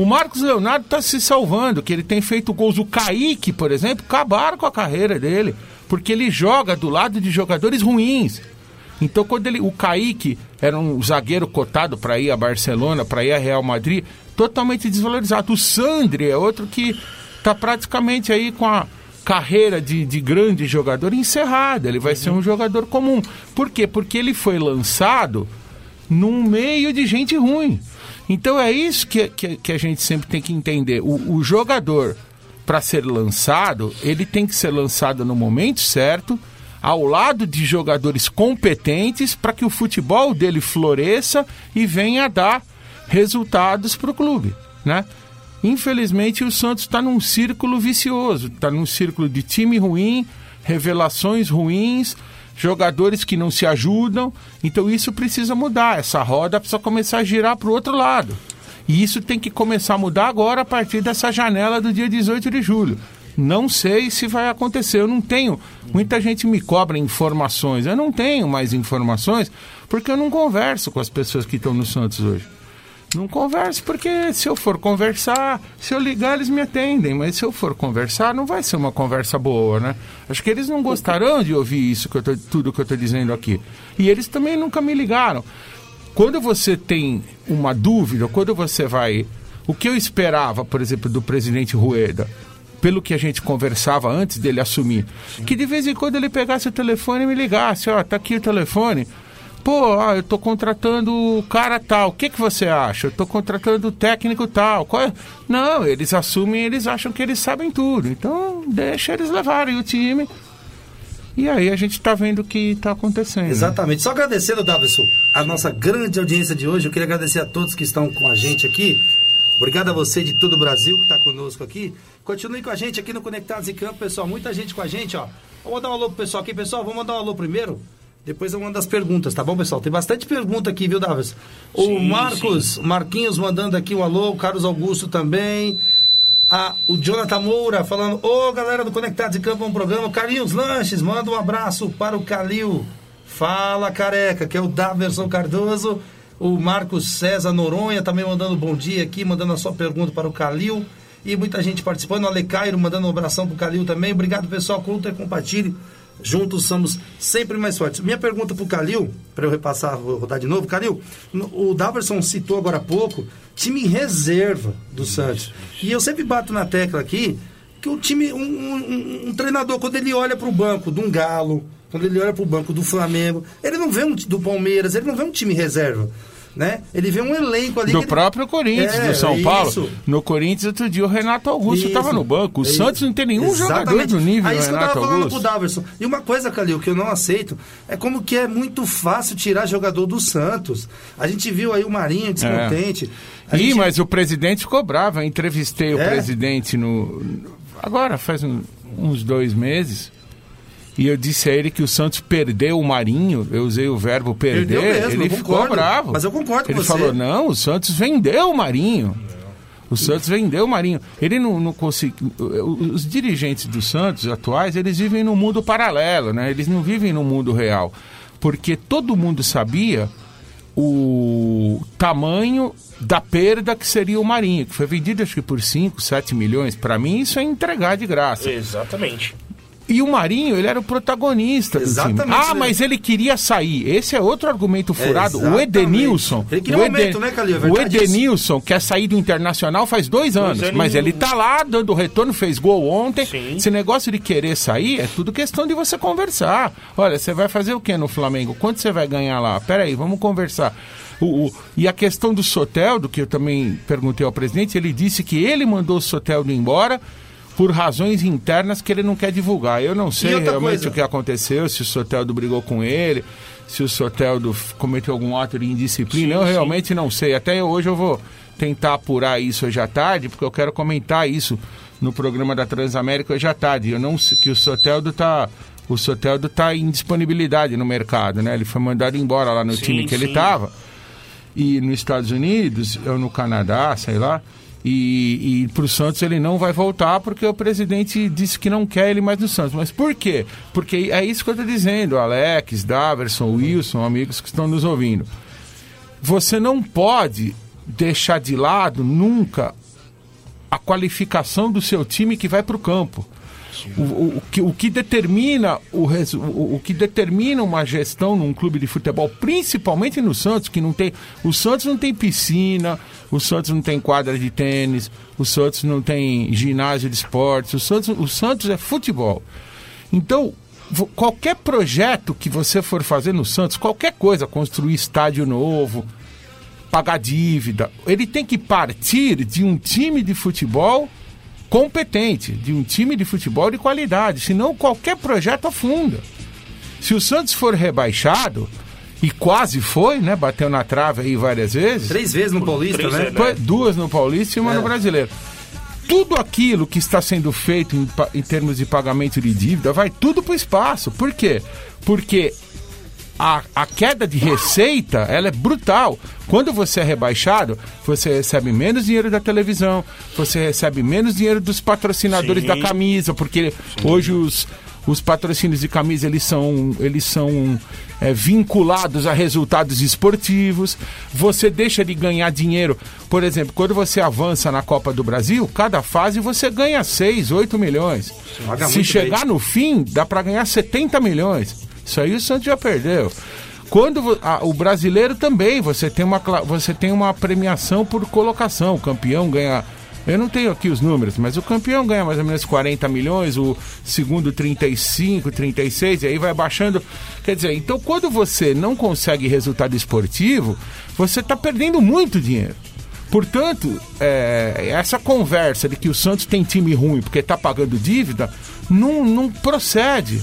D: O Marcos Leonardo está se salvando, que ele tem feito gols. O Kaique, por exemplo, acabaram com a carreira dele, porque ele joga do lado de jogadores ruins. Então, quando ele, o Kaique era um zagueiro cotado para ir a Barcelona, para ir a Real Madrid, totalmente desvalorizado. O Sandri é outro que está praticamente aí com a carreira de, de grande jogador encerrada. Ele vai ser um jogador comum. Por quê? Porque ele foi lançado num meio de gente ruim. Então é isso que, que, que a gente sempre tem que entender. O, o jogador, para ser lançado, ele tem que ser lançado no momento certo, ao lado de jogadores competentes, para que o futebol dele floresça e venha dar resultados para o clube, né? Infelizmente, o Santos está num círculo vicioso, está num círculo de time ruim, revelações ruins, jogadores que não se ajudam. Então, isso precisa mudar. Essa roda precisa começar a girar para o outro lado. E isso tem que começar a mudar agora a partir dessa janela do dia 18 de julho. Não sei se vai acontecer. Eu não tenho. Muita gente me cobra informações. Eu não tenho mais informações porque eu não converso com as pessoas que estão no Santos hoje. Não converso, porque se eu for conversar, se eu ligar, eles me atendem, mas se eu for conversar, não vai ser uma conversa boa, né? Acho que eles não gostarão de ouvir isso, que eu tô, tudo que eu estou dizendo aqui. E eles também nunca me ligaram. Quando você tem uma dúvida, quando você vai. O que eu esperava, por exemplo, do presidente Rueda, pelo que a gente conversava antes dele assumir, que de vez em quando ele pegasse o telefone e me ligasse: ó, tá aqui o telefone Pô, ah, eu tô contratando o cara tal. O que, que você acha? Eu tô contratando o técnico tal. É? Não, eles assumem, eles acham que eles sabem tudo. Então, deixa eles levarem o time. E aí a gente está vendo o que está acontecendo.
B: Exatamente. Só agradecendo, Davison, a nossa grande audiência de hoje. Eu queria agradecer a todos que estão com a gente aqui. Obrigado a você de todo o Brasil que está conosco aqui. Continue com a gente aqui no Conectados em Campo, pessoal. Muita gente com a gente, ó. Vamos dar um alô pro pessoal aqui, pessoal. Vamos mandar um alô primeiro. Depois eu mando as perguntas, tá bom, pessoal? Tem bastante pergunta aqui, viu, Davis? O sim, Marcos, sim. Marquinhos mandando aqui um alô, o Carlos Augusto também. O Jonathan Moura falando, ô oh, galera do Conectados em Campo, um programa. Carlinhos Lanches, manda um abraço para o Calil. Fala, careca, que é o Daverson Cardoso. O Marcos César Noronha também mandando bom dia aqui, mandando a sua pergunta para o Calil. E muita gente participando. O Alecairo mandando um abração para o Calil também. Obrigado, pessoal. Curta e compartilhe. Juntos somos sempre mais fortes. Minha pergunta para o Calil, para eu repassar, vou rodar de novo. Calil, o Daverson citou agora há pouco time reserva do Santos. E eu sempre bato na tecla aqui que o time, um, um, um treinador, quando ele olha para o banco de um Galo, quando ele olha para o banco do Flamengo, ele não vê um do Palmeiras, ele não vê um time reserva né? Ele vê um elenco ali.
D: Do
B: ele...
D: próprio Corinthians, é, do São isso. Paulo. No Corinthians, outro dia, o Renato Augusto estava no banco. O isso. Santos não tem nenhum Exatamente. jogador do nível
B: Aí,
D: do Renato
B: eu
D: Augusto.
B: Pro Daverson. E uma coisa, Calil, que eu não aceito, é como que é muito fácil tirar jogador do Santos. A gente viu aí o Marinho descontente.
D: É. Ih, gente... mas o presidente ficou bravo. Eu entrevistei é? o presidente no... Agora, faz um, uns dois meses. E eu disse a ele que o Santos perdeu o Marinho, eu usei o verbo perder, mesmo, ele ficou bravo.
B: Mas eu concordo
D: com
B: ele
D: você. Ele falou, não, o Santos vendeu o Marinho. O Santos vendeu o Marinho. Ele não, não conseguiu. Os dirigentes do Santos atuais, eles vivem num mundo paralelo, né? Eles não vivem no mundo real. Porque todo mundo sabia o tamanho da perda que seria o Marinho, que foi vendido acho que por 5, 7 milhões. Para mim, isso é entregar de graça.
C: Exatamente.
D: E o Marinho, ele era o protagonista Exatamente. do time. Ah, mas ele queria sair. Esse é outro argumento furado. o Edenilson. Ele queria o, Eden, momento, né, Calil? É o Edenilson quer sair do Internacional faz dois anos. mas ele tá lá dando retorno, fez gol ontem. Sim. Esse negócio de querer sair é tudo questão de você conversar. Olha, você vai fazer o que no Flamengo? Quanto você vai ganhar lá? Peraí, vamos conversar. O, o, e a questão do Soteldo, que eu também perguntei ao presidente, ele disse que ele mandou o Soteldo embora por razões internas que ele não quer divulgar. Eu não sei realmente coisa? o que aconteceu, se o Soteldo brigou com ele, se o Soteldo cometeu algum ato de indisciplina. Sim, eu sim. realmente não sei. Até hoje eu vou tentar apurar isso hoje à tarde, porque eu quero comentar isso no programa da Transamérica hoje à tarde. Eu não sei que o Soteldo está o Soteldo está em disponibilidade no mercado, né? Ele foi mandado embora lá no sim, time que ele estava. E nos Estados Unidos, ou no Canadá, sei lá, E, e para o Santos ele não vai voltar porque o presidente disse que não quer ele mais no Santos. Mas por quê? Porque é isso que eu estou dizendo, Alex, Daverson, Wilson, amigos que estão nos ouvindo. Você não pode deixar de lado nunca a qualificação do seu time que vai para o campo. O, o, que, o que determina o, o, o que determina uma gestão num clube de futebol, principalmente no Santos, que não tem. O Santos não tem piscina, o Santos não tem quadra de tênis, o Santos não tem ginásio de esportes, o Santos, o Santos é futebol. Então, qualquer projeto que você for fazer no Santos, qualquer coisa, construir estádio novo, pagar dívida, ele tem que partir de um time de futebol competente, de um time de futebol de qualidade, senão qualquer projeto afunda. Se o Santos for rebaixado, e quase foi, né? Bateu na trave aí várias vezes.
B: Três vezes no Paulista, Três, né?
D: né? Duas no Paulista e uma é. no Brasileiro. Tudo aquilo que está sendo feito em, em termos de pagamento de dívida vai tudo para o espaço. Por quê? Porque a, a queda de receita ela é brutal. Quando você é rebaixado, você recebe menos dinheiro da televisão, você recebe menos dinheiro dos patrocinadores Sim. da camisa, porque Sim. hoje os, os patrocínios de camisa eles são, eles são é, vinculados a resultados esportivos. Você deixa de ganhar dinheiro. Por exemplo, quando você avança na Copa do Brasil, cada fase você ganha 6, 8 milhões. Se chegar bem. no fim, dá para ganhar 70 milhões. Isso aí o Santos já perdeu. Quando a, o brasileiro também, você tem, uma, você tem uma premiação por colocação. O campeão ganha. Eu não tenho aqui os números, mas o campeão ganha mais ou menos 40 milhões, o segundo 35, 36, e aí vai baixando. Quer dizer, então quando você não consegue resultado esportivo, você está perdendo muito dinheiro. Portanto, é, essa conversa de que o Santos tem time ruim porque está pagando dívida, não, não procede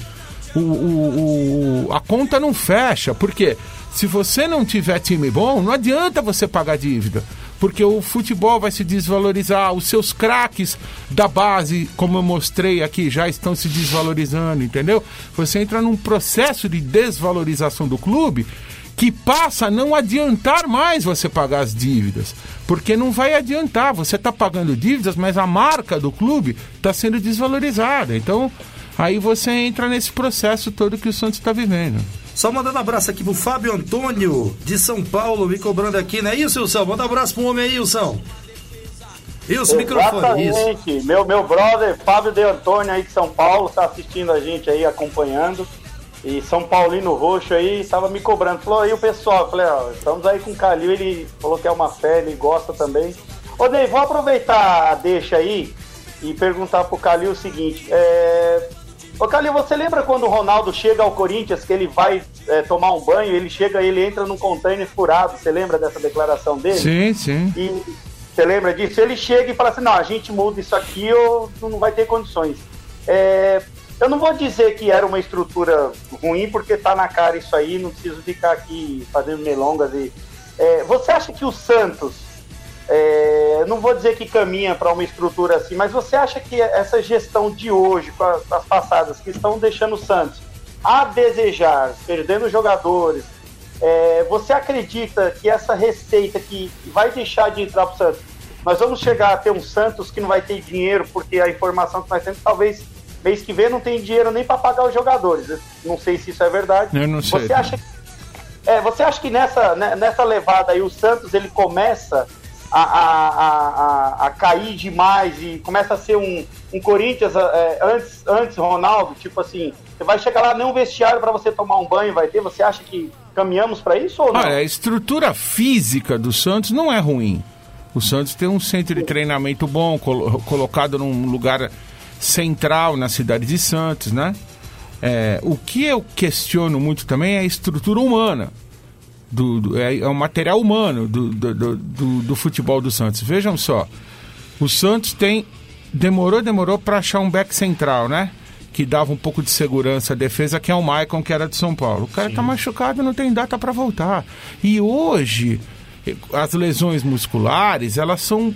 D: o, o, o, a conta não fecha. Porque se você não tiver time bom, não adianta você pagar dívida. Porque o futebol vai se desvalorizar, os seus craques da base, como eu mostrei aqui, já estão se desvalorizando, entendeu? Você entra num processo de desvalorização do clube que passa a não adiantar mais você pagar as dívidas. Porque não vai adiantar, você está pagando dívidas, mas a marca do clube está sendo desvalorizada. Então, Aí você entra nesse processo todo que o Santos está vivendo.
B: Só mandando um abraço aqui pro Fábio Antônio, de São Paulo, me cobrando aqui, não é isso, Wilson? Manda um abraço pro homem aí, Wilson.
E: Isso, microfone. Isso. Meu, meu brother, Fábio de Antônio aí de São Paulo, tá assistindo a gente aí, acompanhando. E São Paulino Roxo aí, tava me cobrando. Falou aí o pessoal, eu falei, ó, estamos aí com o Calil, ele falou que é uma fé, ele gosta também. Ô Ney, vou aproveitar a deixa aí e perguntar pro Calil o seguinte, é, Ô, Calil, você lembra quando o Ronaldo chega ao Corinthians, que ele vai é, tomar um banho, ele chega e ele entra num container furado? Você lembra dessa declaração dele?
D: Sim, sim.
E: E você lembra disso? Ele chega e fala assim: não, a gente muda isso aqui ou não vai ter condições. É, eu não vou dizer que era uma estrutura ruim, porque tá na cara isso aí, não preciso ficar aqui fazendo melongas. E, é, você acha que o Santos é, não vou dizer que caminha para uma estrutura assim, mas você acha que essa gestão de hoje, com as passadas, que estão deixando o Santos a desejar, perdendo jogadores, é, você acredita que essa receita que vai deixar de entrar para o Santos, nós vamos chegar a ter um Santos que não vai ter dinheiro, porque a informação que nós temos, talvez mês que vem não tem dinheiro nem para pagar os jogadores. Eu não sei se isso é verdade.
D: Eu não sei.
E: Você acha, é, você acha que nessa, né, nessa levada aí o Santos ele começa a, a, a, a, cair demais e começa a ser um, um Corinthians é, antes, antes Ronaldo, tipo assim, você vai chegar lá, nem um vestiário para você tomar um banho vai ter, você acha que caminhamos para isso ou não?
D: Olha, a estrutura física do Santos não é ruim. O Santos tem um centro de treinamento bom, col colocado num lugar central na cidade de Santos, né? É, o que eu questiono muito também é a estrutura humana do, do é, é um material humano do, do, do, do, futebol do Santos. Vejam só, o Santos tem demorou, demorou para achar um back central, né? Que dava um pouco de segurança à defesa, que é o Maicon, que era de São Paulo. O cara Sim. tá machucado, não tem data para voltar. E hoje, as lesões musculares, elas são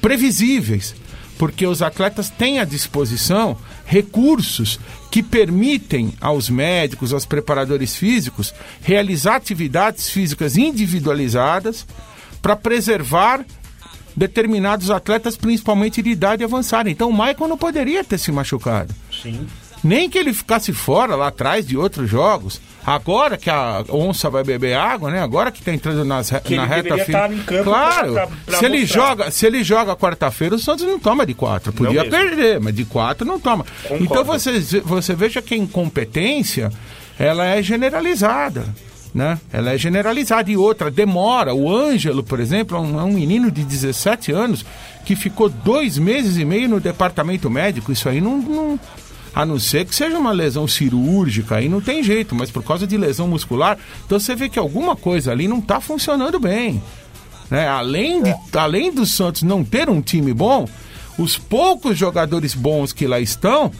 D: previsíveis porque os atletas têm à disposição recursos que permitem aos médicos, aos preparadores físicos, realizar atividades físicas individualizadas para preservar determinados atletas, principalmente de idade avançada. Então o Michael não poderia ter se machucado.
C: Sim.
D: Nem que ele ficasse fora lá atrás de outros jogos. Agora que a onça vai beber água, né? Agora que tá entrando nas,
C: Que
D: na
C: ele
D: reta final.
C: campo
D: claro.
C: pra- pra- pra
D: se ele joga, se ele joga quarta-feira, o Santos não toma de quatro. Podia perder, mas de quatro não toma.
C: Concordo.
D: Então você, você veja que a incompetência ela é generalizada. Né? Ela é generalizada e outra, demora. O Ângelo, por exemplo, é um, é um menino de 17 anos que ficou dois meses e meio no departamento médico. Isso aí não, não- A não ser que seja uma lesão cirúrgica, aí não tem jeito, mas por causa de lesão muscular, então você vê que alguma coisa ali não está funcionando bem. Né? Além, de, além do Santos não ter um time bom, os poucos jogadores bons que lá estão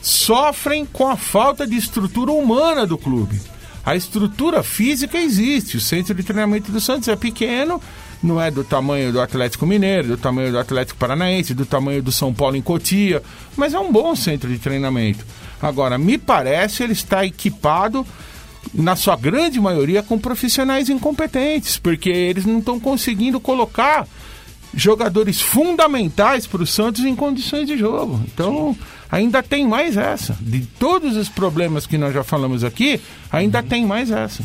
D: sofrem com a falta de estrutura humana do clube. A estrutura física existe, o centro de treinamento do Santos é pequeno, não é do tamanho do Atlético Mineiro, do tamanho do Atlético Paranaense, do tamanho do São Paulo em Cotia, mas é um bom centro de treinamento. Agora, me parece ele está equipado na sua grande maioria, com profissionais incompetentes, porque eles não estão conseguindo colocar jogadores fundamentais para o Santos em condições de jogo. Então, ainda tem mais essa. De todos os problemas que nós já falamos aqui, ainda tem mais essa.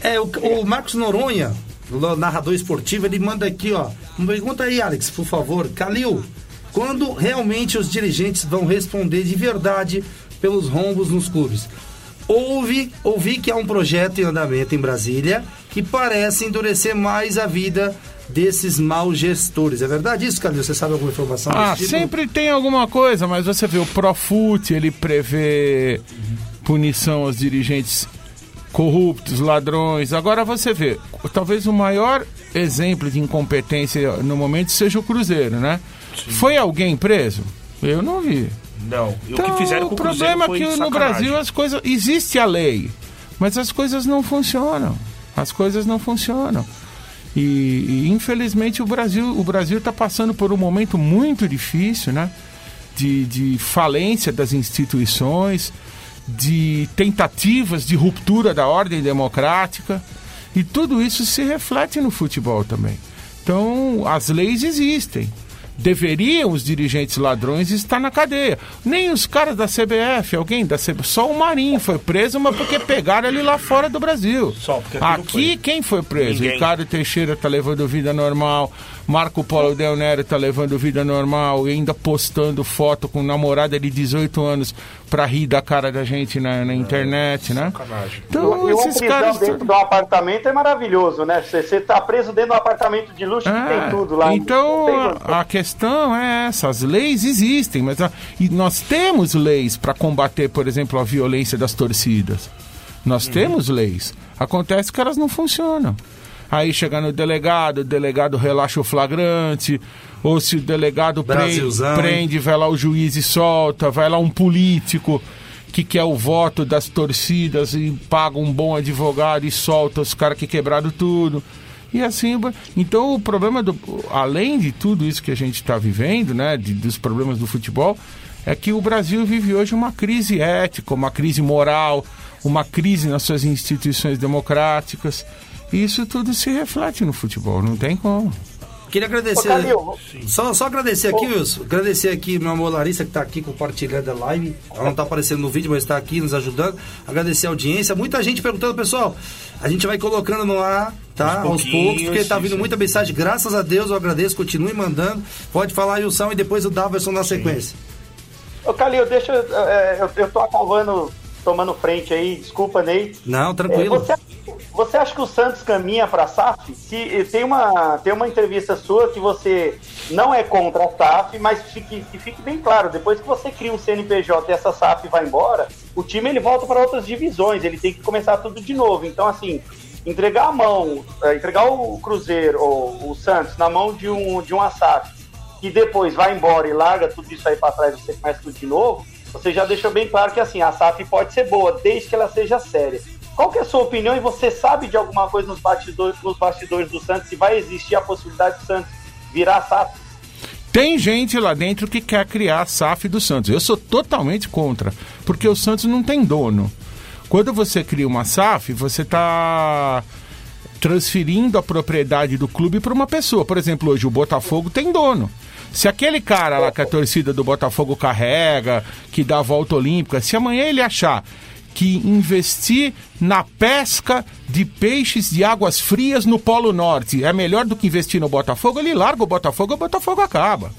B: É, o, o Marcos Noronha, narrador esportivo, ele manda aqui, ó. Pergunta aí, Alex, por favor. Calil, quando realmente os dirigentes vão responder de verdade pelos rombos nos clubes? Ouvi, ouvi que há um projeto em andamento em Brasília que parece endurecer mais a vida desses maus gestores. É verdade isso, Calil? Você sabe alguma informação?
D: Ah,
B: tipo?
D: sempre tem alguma coisa, mas você vê, o Profut, ele prevê punição aos dirigentes corruptos, ladrões. Agora você vê, talvez o maior exemplo de incompetência no momento seja o Cruzeiro, né? Foi alguém preso? Eu não vi.
C: Não.
D: Então,
C: o que fizeram com
D: o
C: Cruzeiro
D: problema é que no. Brasil as coisas. Existe a lei, mas as coisas não funcionam. As coisas não funcionam. E, e, infelizmente o Brasil o Brasil está passando por um momento muito difícil, né? De, de falência das instituições, de tentativas de ruptura da ordem democrática. E tudo isso se reflete no futebol também. Então, as leis existem. Deveriam os dirigentes ladrões estar na cadeia. Nem os caras da CBF, alguém da CBF. Só o Marinho foi preso, mas porque pegaram ele lá fora do Brasil.
C: Só, porque aqui
D: Aqui,
C: foi.
D: quem foi preso?
C: Ninguém.
D: Ricardo Teixeira tá levando vida normal. Marco Polo Del Nero tá levando vida normal e ainda postando foto com namorada de 18 anos pra rir da cara da gente na, na internet, né?
C: Sacanagem.
D: Então,
E: e
D: esses
E: prisão
D: caras.
E: dentro de um apartamento é maravilhoso, né? Você, tá preso dentro de um apartamento de luxo que
D: É,
E: tem tudo lá.
D: Então,
E: tem-
D: a, questão é essa: as leis existem, mas a- e nós temos leis para combater, por exemplo, a violência das torcidas. Nós temos leis. Acontece que elas não funcionam. Aí chega no delegado, o delegado relaxa o flagrante, ou se o delegado prende,
B: Brasilzão,
D: prende, vai lá o juiz e solta, vai lá um político que quer o voto das torcidas e paga um bom advogado e solta os caras que quebraram tudo. E assim, então o problema do além de tudo isso que a gente está vivendo, né, de- dos problemas do futebol, é que o Brasil vive hoje uma crise ética, uma crise moral, uma crise nas suas instituições democráticas. Isso tudo se reflete no futebol, não tem como.
B: Queria agradecer.
E: Ô,
B: Só, só agradecer aqui, Wilson. Agradecer aqui meu amor Larissa, que está aqui compartilhando a live. Ela não está aparecendo no vídeo, mas está aqui nos ajudando. Agradecer a audiência. Muita gente perguntando, pessoal. A gente vai colocando no ar, tá?
C: Aos
B: poucos, porque tá vindo muita mensagem. Graças a Deus, eu agradeço. Continue mandando. Pode falar, Wilson, e depois o Daverson na sequência.
E: Ô, Calil, deixa eu, é, eu. Eu tô acabando, tomando frente aí, desculpa, Ney.
B: Não,
E: É,
B: tranquilo.
E: Você, você acha que o Santos caminha para a SAF? Se, tem, uma, tem uma entrevista sua que você não é contra a SAF, mas fique, que fique bem claro, depois que você cria um CNPJ e essa SAF vai embora, o time ele volta para outras divisões, ele tem que começar tudo de novo. Então, assim, entregar a mão, eh, entregar o Cruzeiro ou o Santos na mão de, um, de uma SAF e depois vai embora e larga tudo isso aí para trás e você começa tudo de novo, você já deixou bem claro que assim, a SAF pode ser boa, desde que ela seja séria. Qual que é a sua opinião e você sabe de alguma coisa nos bastidores, nos bastidores do Santos, se vai existir a possibilidade do Santos virar SAF?
D: Tem gente lá dentro que quer criar a SAF do Santos. Eu sou totalmente contra, porque o Santos não tem dono. Quando você cria uma SAF, você está transferindo a propriedade do clube para uma pessoa. Por exemplo, hoje o Botafogo tem dono. Se aquele cara lá que a torcida do Botafogo carrega, que dá a volta olímpica, se amanhã ele achar que investir na pesca de peixes de águas frias no Polo Norte é melhor do que investir no Botafogo, ele larga o Botafogo e o Botafogo acaba.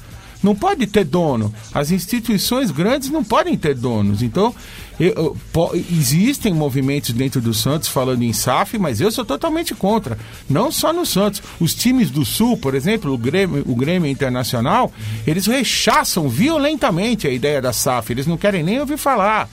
D: Não pode ter dono. As instituições grandes não podem ter donos. Então, eu, eu, existem movimentos dentro do Santos falando em SAF, mas eu sou totalmente contra. Não só no Santos. Os times do Sul, por exemplo, o Grêmio, o Grêmio Internacional, eles rechaçam violentamente a ideia da SAF. Eles não querem nem ouvir falar.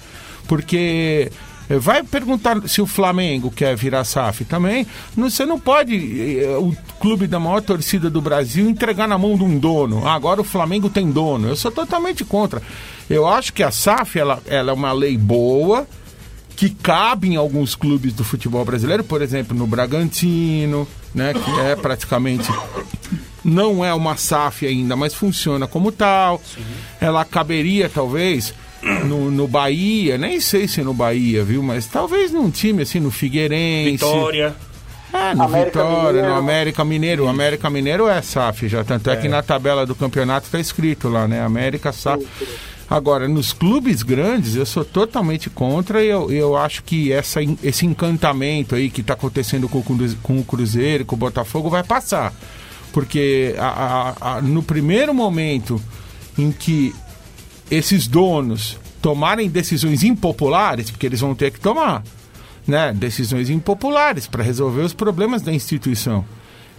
D: Porque Vai perguntar se o Flamengo quer virar SAF também. você não pode, eh, o clube da maior torcida do Brasil, entregar na mão de um dono. Ah, agora o Flamengo tem dono. Eu sou totalmente contra. Eu acho que a SAF ela, ela é uma lei boa, que cabe em alguns clubes do futebol brasileiro, por exemplo, no Bragantino, né, que é praticamente não é uma SAF ainda, mas funciona como tal. Sim. Ela caberia talvez no, no Bahia, nem sei se no Bahia, viu? Mas talvez num time assim, no Figueirense.
C: Vitória.
D: É, no América Vitória, Mineiro. no América Mineiro. O América Mineiro é SAF já, tanto é, é que na tabela do campeonato está escrito lá, né? América SAF. Agora, nos clubes grandes, eu sou totalmente contra e eu, eu acho que essa, esse encantamento aí que está acontecendo com, com o Cruzeiro, com o Botafogo, vai passar. Porque a, a, a, no primeiro momento em que esses donos tomarem decisões impopulares, porque eles vão ter que tomar, né, decisões impopulares para resolver os problemas da instituição.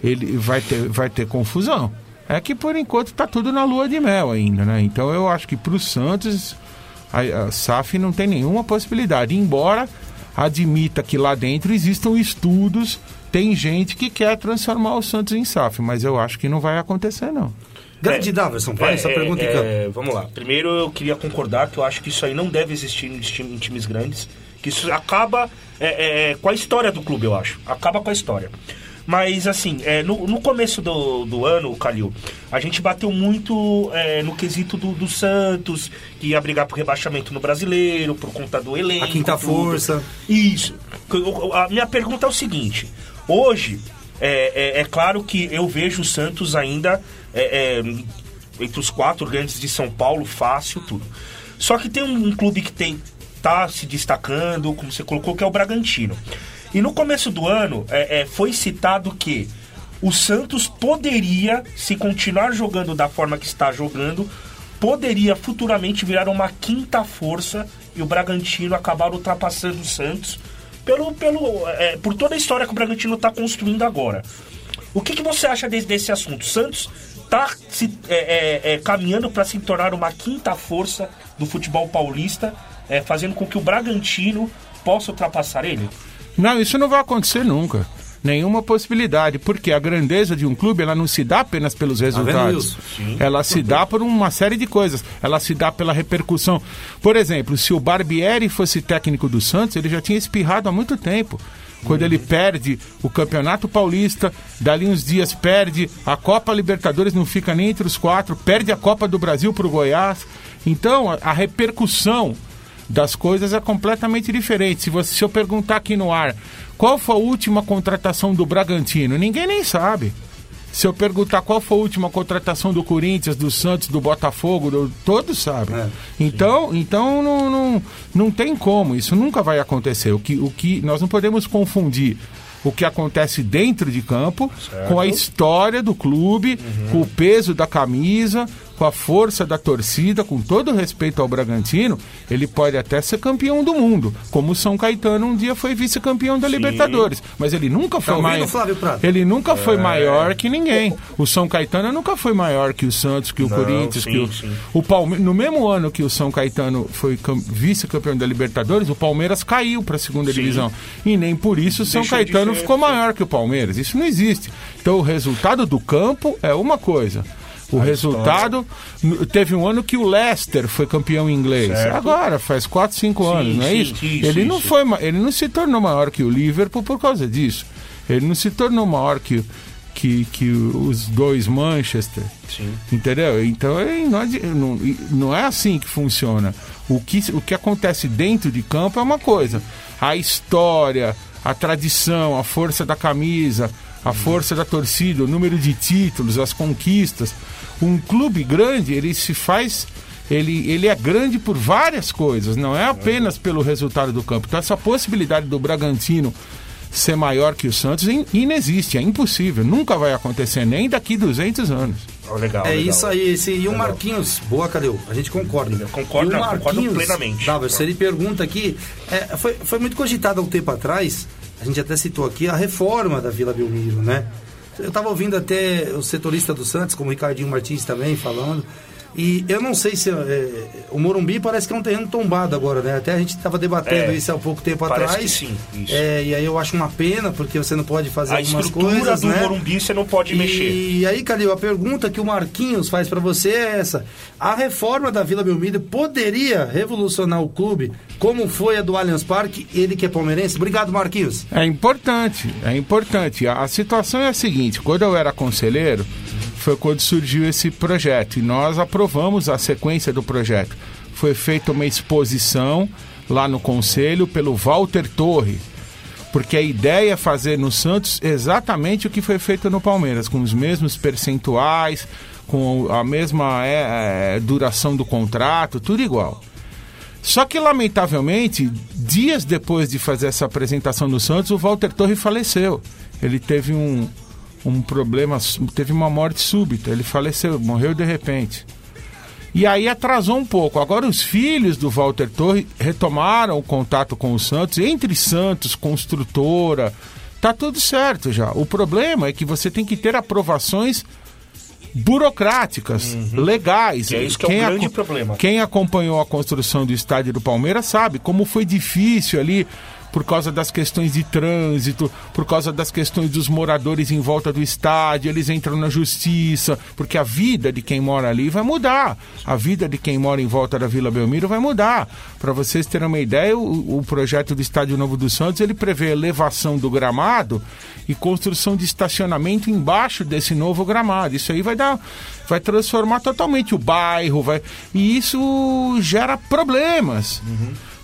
D: Ele vai ter, vai ter confusão. É que por enquanto está tudo na lua de mel ainda, né? Então eu acho que para o Santos a, a SAF não tem nenhuma possibilidade, embora admita que lá dentro existam estudos, tem gente que quer transformar o Santos em SAF, mas eu acho que não vai acontecer não.
B: Grande é, Daverson, faz é, essa pergunta
C: é, é, Vamos lá. Primeiro eu queria concordar que eu acho que isso aí não deve existir em, em times grandes. Que isso acaba é, é, com a história do clube, eu acho. Acaba com a história. Mas, assim, é, no, no, começo do, do ano, Calil, a gente bateu muito é, no quesito do, do, Santos, que ia brigar por rebaixamento no brasileiro, por conta do elenco. A
B: quinta tudo. força.
C: Isso. A minha pergunta é o seguinte: hoje, é, é, é claro que eu vejo o Santos ainda é, é, entre os quatro grandes de São Paulo, fácil, tudo. Só que tem um, um, clube que tem tá se destacando, como você colocou, que é o Bragantino. E no começo do ano é, é, foi citado que o Santos poderia, se continuar jogando da forma que está jogando, poderia futuramente virar uma quinta força e o Bragantino acabar ultrapassando o Santos pelo, pelo, é, por toda a história que o Bragantino está construindo agora. O que, que você acha desse, desse assunto? Santos está é, é, é caminhando para se tornar uma quinta força do futebol paulista, é, fazendo com que o Bragantino possa ultrapassar ele?
D: Não, isso não vai acontecer nunca. Nenhuma possibilidade, porque a grandeza de um clube ela não se dá apenas pelos tá resultados. ela se dá por uma série de coisas. Ela se dá pela repercussão. Por exemplo, se o Barbieri fosse técnico do Santos, ele já tinha espirrado há muito tempo quando ele perde o Campeonato Paulista, dali uns dias perde a Copa Libertadores, não fica nem entre os quatro, perde a Copa do Brasil para o Goiás. Então, a, a, repercussão das coisas é completamente diferente. Se, você, se eu perguntar aqui no ar, qual foi a última contratação do Bragantino? Ninguém nem sabe. Se eu perguntar qual foi a última contratação do Corinthians, do Santos, do Botafogo, do, todos sabem. É, então, então não, não, não tem como, isso nunca vai acontecer. O que, o que nós não podemos confundir o que acontece dentro de campo certo. com a história do clube, uhum. com o peso da camisa, com a força da torcida, com todo o respeito ao Bragantino, ele pode até ser campeão do mundo, como o São Caetano um dia foi vice-campeão da Sim. Libertadores, mas ele nunca foi tá maior. Ele nunca é. foi maior que ninguém. O São Caetano nunca foi maior que o Santos, que o Não, Corinthians, sim, que o, sim. o Palmeiras. No mesmo ano que o São Caetano foi vice-campeão da Libertadores, o Palmeiras caiu para a segunda sim. divisão e nem por isso o São Deixou Caetano ficou maior que o Palmeiras. Isso não existe. Então o resultado do campo é uma coisa. O a resultado. História. Teve um ano que o Leicester foi campeão inglês. Certo. Agora, faz 4, 5 anos, não é sim, isso? Sim, ele, sim, não foi, ele não se tornou maior que o Liverpool por causa disso. Ele não se tornou maior que, que, que os dois Manchester. Sim. Entendeu? Então não, não, não é assim que funciona. O que, o que acontece dentro de campo é uma coisa. A história, a tradição, a força da camisa, a força da torcida, o número de títulos, as conquistas. Um clube grande, ele se faz. Ele, ele é grande por várias coisas, não é apenas pelo resultado do campo. Então, essa possibilidade do Bragantino ser maior que o Santos in- inexiste, é impossível, nunca vai acontecer, nem daqui 200 anos.
C: Ó, legal,
B: É
C: legal.
B: isso aí, esse, e o Marquinhos, boa, Cadeu? A gente concorda.
C: Eu concordo,
B: e o
C: não, concordo plenamente.
B: Dava, se ele pergunta aqui, é, foi, foi muito cogitado há um tempo atrás, a gente até citou aqui, a reforma da Vila Belmiro, né? Eu estava ouvindo até o setorista do Santos, como o Ricardinho Martins também, falando. E eu não sei se. é, o Morumbi parece que é um terreno tombado agora, né? Até a gente estava debatendo
C: É,
B: isso há pouco tempo
C: parece
B: atrás.
C: que sim, isso.
B: É, e aí eu acho uma pena, porque você não pode fazer
C: A
B: algumas
C: estrutura
B: coisas.
C: do
B: né?
C: Morumbi você não pode mexer.
B: E aí, Calil, a pergunta que o Marquinhos faz pra você é essa: a reforma da Vila Belmiro poderia revolucionar o clube, como foi a do Allianz Parque? Ele que é palmeirense. Obrigado, Marquinhos.
D: É importante, é importante. A, a situação é a seguinte: quando eu era conselheiro, foi quando surgiu esse projeto e nós aprovamos a sequência do projeto. Foi feita uma exposição lá no conselho pelo Walter Torre, porque a ideia é fazer no Santos exatamente o que foi feito no Palmeiras, com os mesmos percentuais, com a mesma é, é, duração do contrato, tudo igual. Só que, lamentavelmente, dias depois de fazer essa apresentação no Santos, o Walter Torre faleceu. Ele teve um, um problema, teve uma morte súbita. Ele faleceu, morreu de repente. E aí atrasou um pouco. Agora os filhos do Walter Torre retomaram o contato com o Santos, entre Santos, construtora. Tá tudo certo já. O problema é que você tem que ter aprovações burocráticas, legais.
C: Que é isso que é o
D: Quem
C: grande
D: aco-
C: problema.
D: Quem acompanhou a construção do estádio do Palmeiras sabe como foi difícil ali por causa das questões de trânsito, por causa das questões dos moradores em volta do estádio, eles entram na justiça, porque a vida de quem mora ali vai mudar. A vida de quem mora em volta da Vila Belmiro vai mudar. Para vocês terem uma ideia, o, o projeto do Estádio Novo dos Santos, ele prevê elevação do gramado e construção de estacionamento embaixo desse novo gramado. Isso aí vai dar vai transformar totalmente o bairro, vai e isso gera problemas.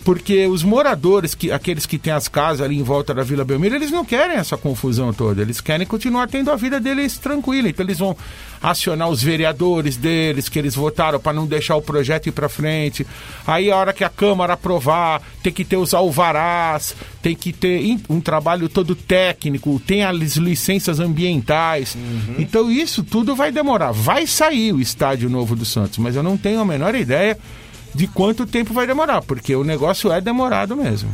D: Porque os moradores, que, aqueles que têm as casas ali em volta da Vila Belmiro, eles não querem essa confusão toda. Eles querem continuar tendo a vida deles tranquila. Então eles vão acionar os vereadores deles, que eles votaram para não deixar o projeto ir para frente. Aí a hora que a Câmara aprovar, tem que ter os alvarás, tem que ter um trabalho todo técnico, tem as licenças ambientais. Então isso tudo vai demorar. Vai sair o estádio novo do Santos, mas eu não tenho a menor ideia de quanto tempo vai demorar, porque o negócio é demorado mesmo.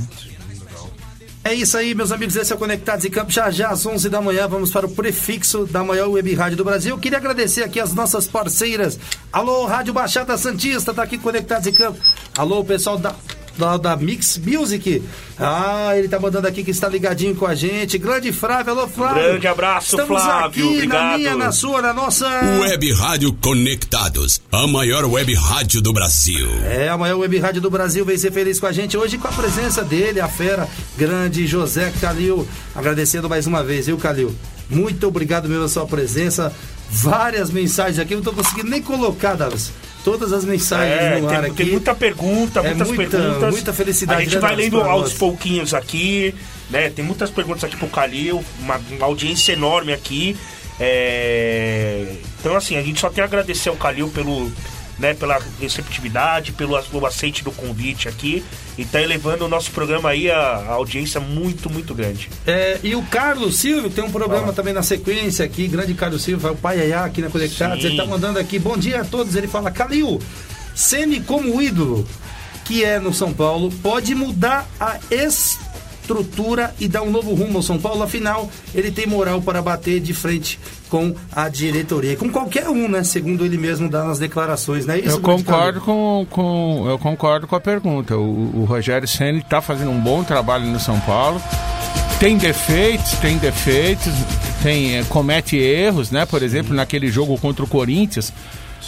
B: É isso aí, meus amigos. Esse é o Conectados em Campo. Já já às 11 da manhã vamos para o prefixo da maior web rádio do Brasil. Queria agradecer aqui as nossas parceiras. Alô, Rádio Baixada Santista, tá aqui Conectados em Campo. Alô, pessoal da, da, da Mix Music. Ah, ele tá mandando aqui que está ligadinho com a gente. Grande Flávio, alô, Flávio.
C: Grande abraço,
B: Estamos
C: Flávio,
B: aqui na
C: obrigado.
B: minha, na sua, na nossa.
F: Web Rádio Conectados, a maior web rádio do Brasil.
B: É, a maior web rádio do Brasil vem ser feliz com a gente hoje com a presença dele, a fera grande José Calil. Agradecendo mais uma vez, viu, Calil? Muito obrigado mesmo pela sua presença. Várias mensagens aqui, não tô conseguindo nem colocar, Davis. Todas as mensagens
C: É,
B: no ar
C: tem,
B: aqui.
C: tem muita pergunta,
B: É
C: muitas
B: muita-
C: perguntas.
B: muita felicidade,
C: A gente
B: né,
C: vai
B: Davi,
C: lendo aos pouquinhos aqui, né? Tem muitas perguntas aqui pro Calil, uma, uma audiência enorme aqui. É, Então, assim, a gente só tem a agradecer ao Calil pelo, né, pela receptividade, pelo aceite do convite aqui. E tá elevando o nosso programa aí a, a audiência muito, muito grande.
B: É, e o Carlos Silvio tem um programa também na sequência aqui, grande Carlos Silvio, o pai Ayá aqui na Conectados,
C: Sim.
B: ele tá mandando aqui, bom dia a todos, ele fala, Calil, Sene como ídolo, que é no São Paulo, pode mudar a estrutura e dar um novo rumo ao São Paulo, afinal, ele tem moral para bater de frente com a diretoria, com qualquer um, né, segundo ele mesmo dá nas declarações, né? Isso,
D: eu
B: grande
D: concordo com, com eu concordo com a pergunta. O, o Rogério Ceni está fazendo um bom trabalho no São Paulo. Tem defeitos, tem defeitos, tem eh, comete erros, né? Por exemplo, naquele jogo contra o Corinthians,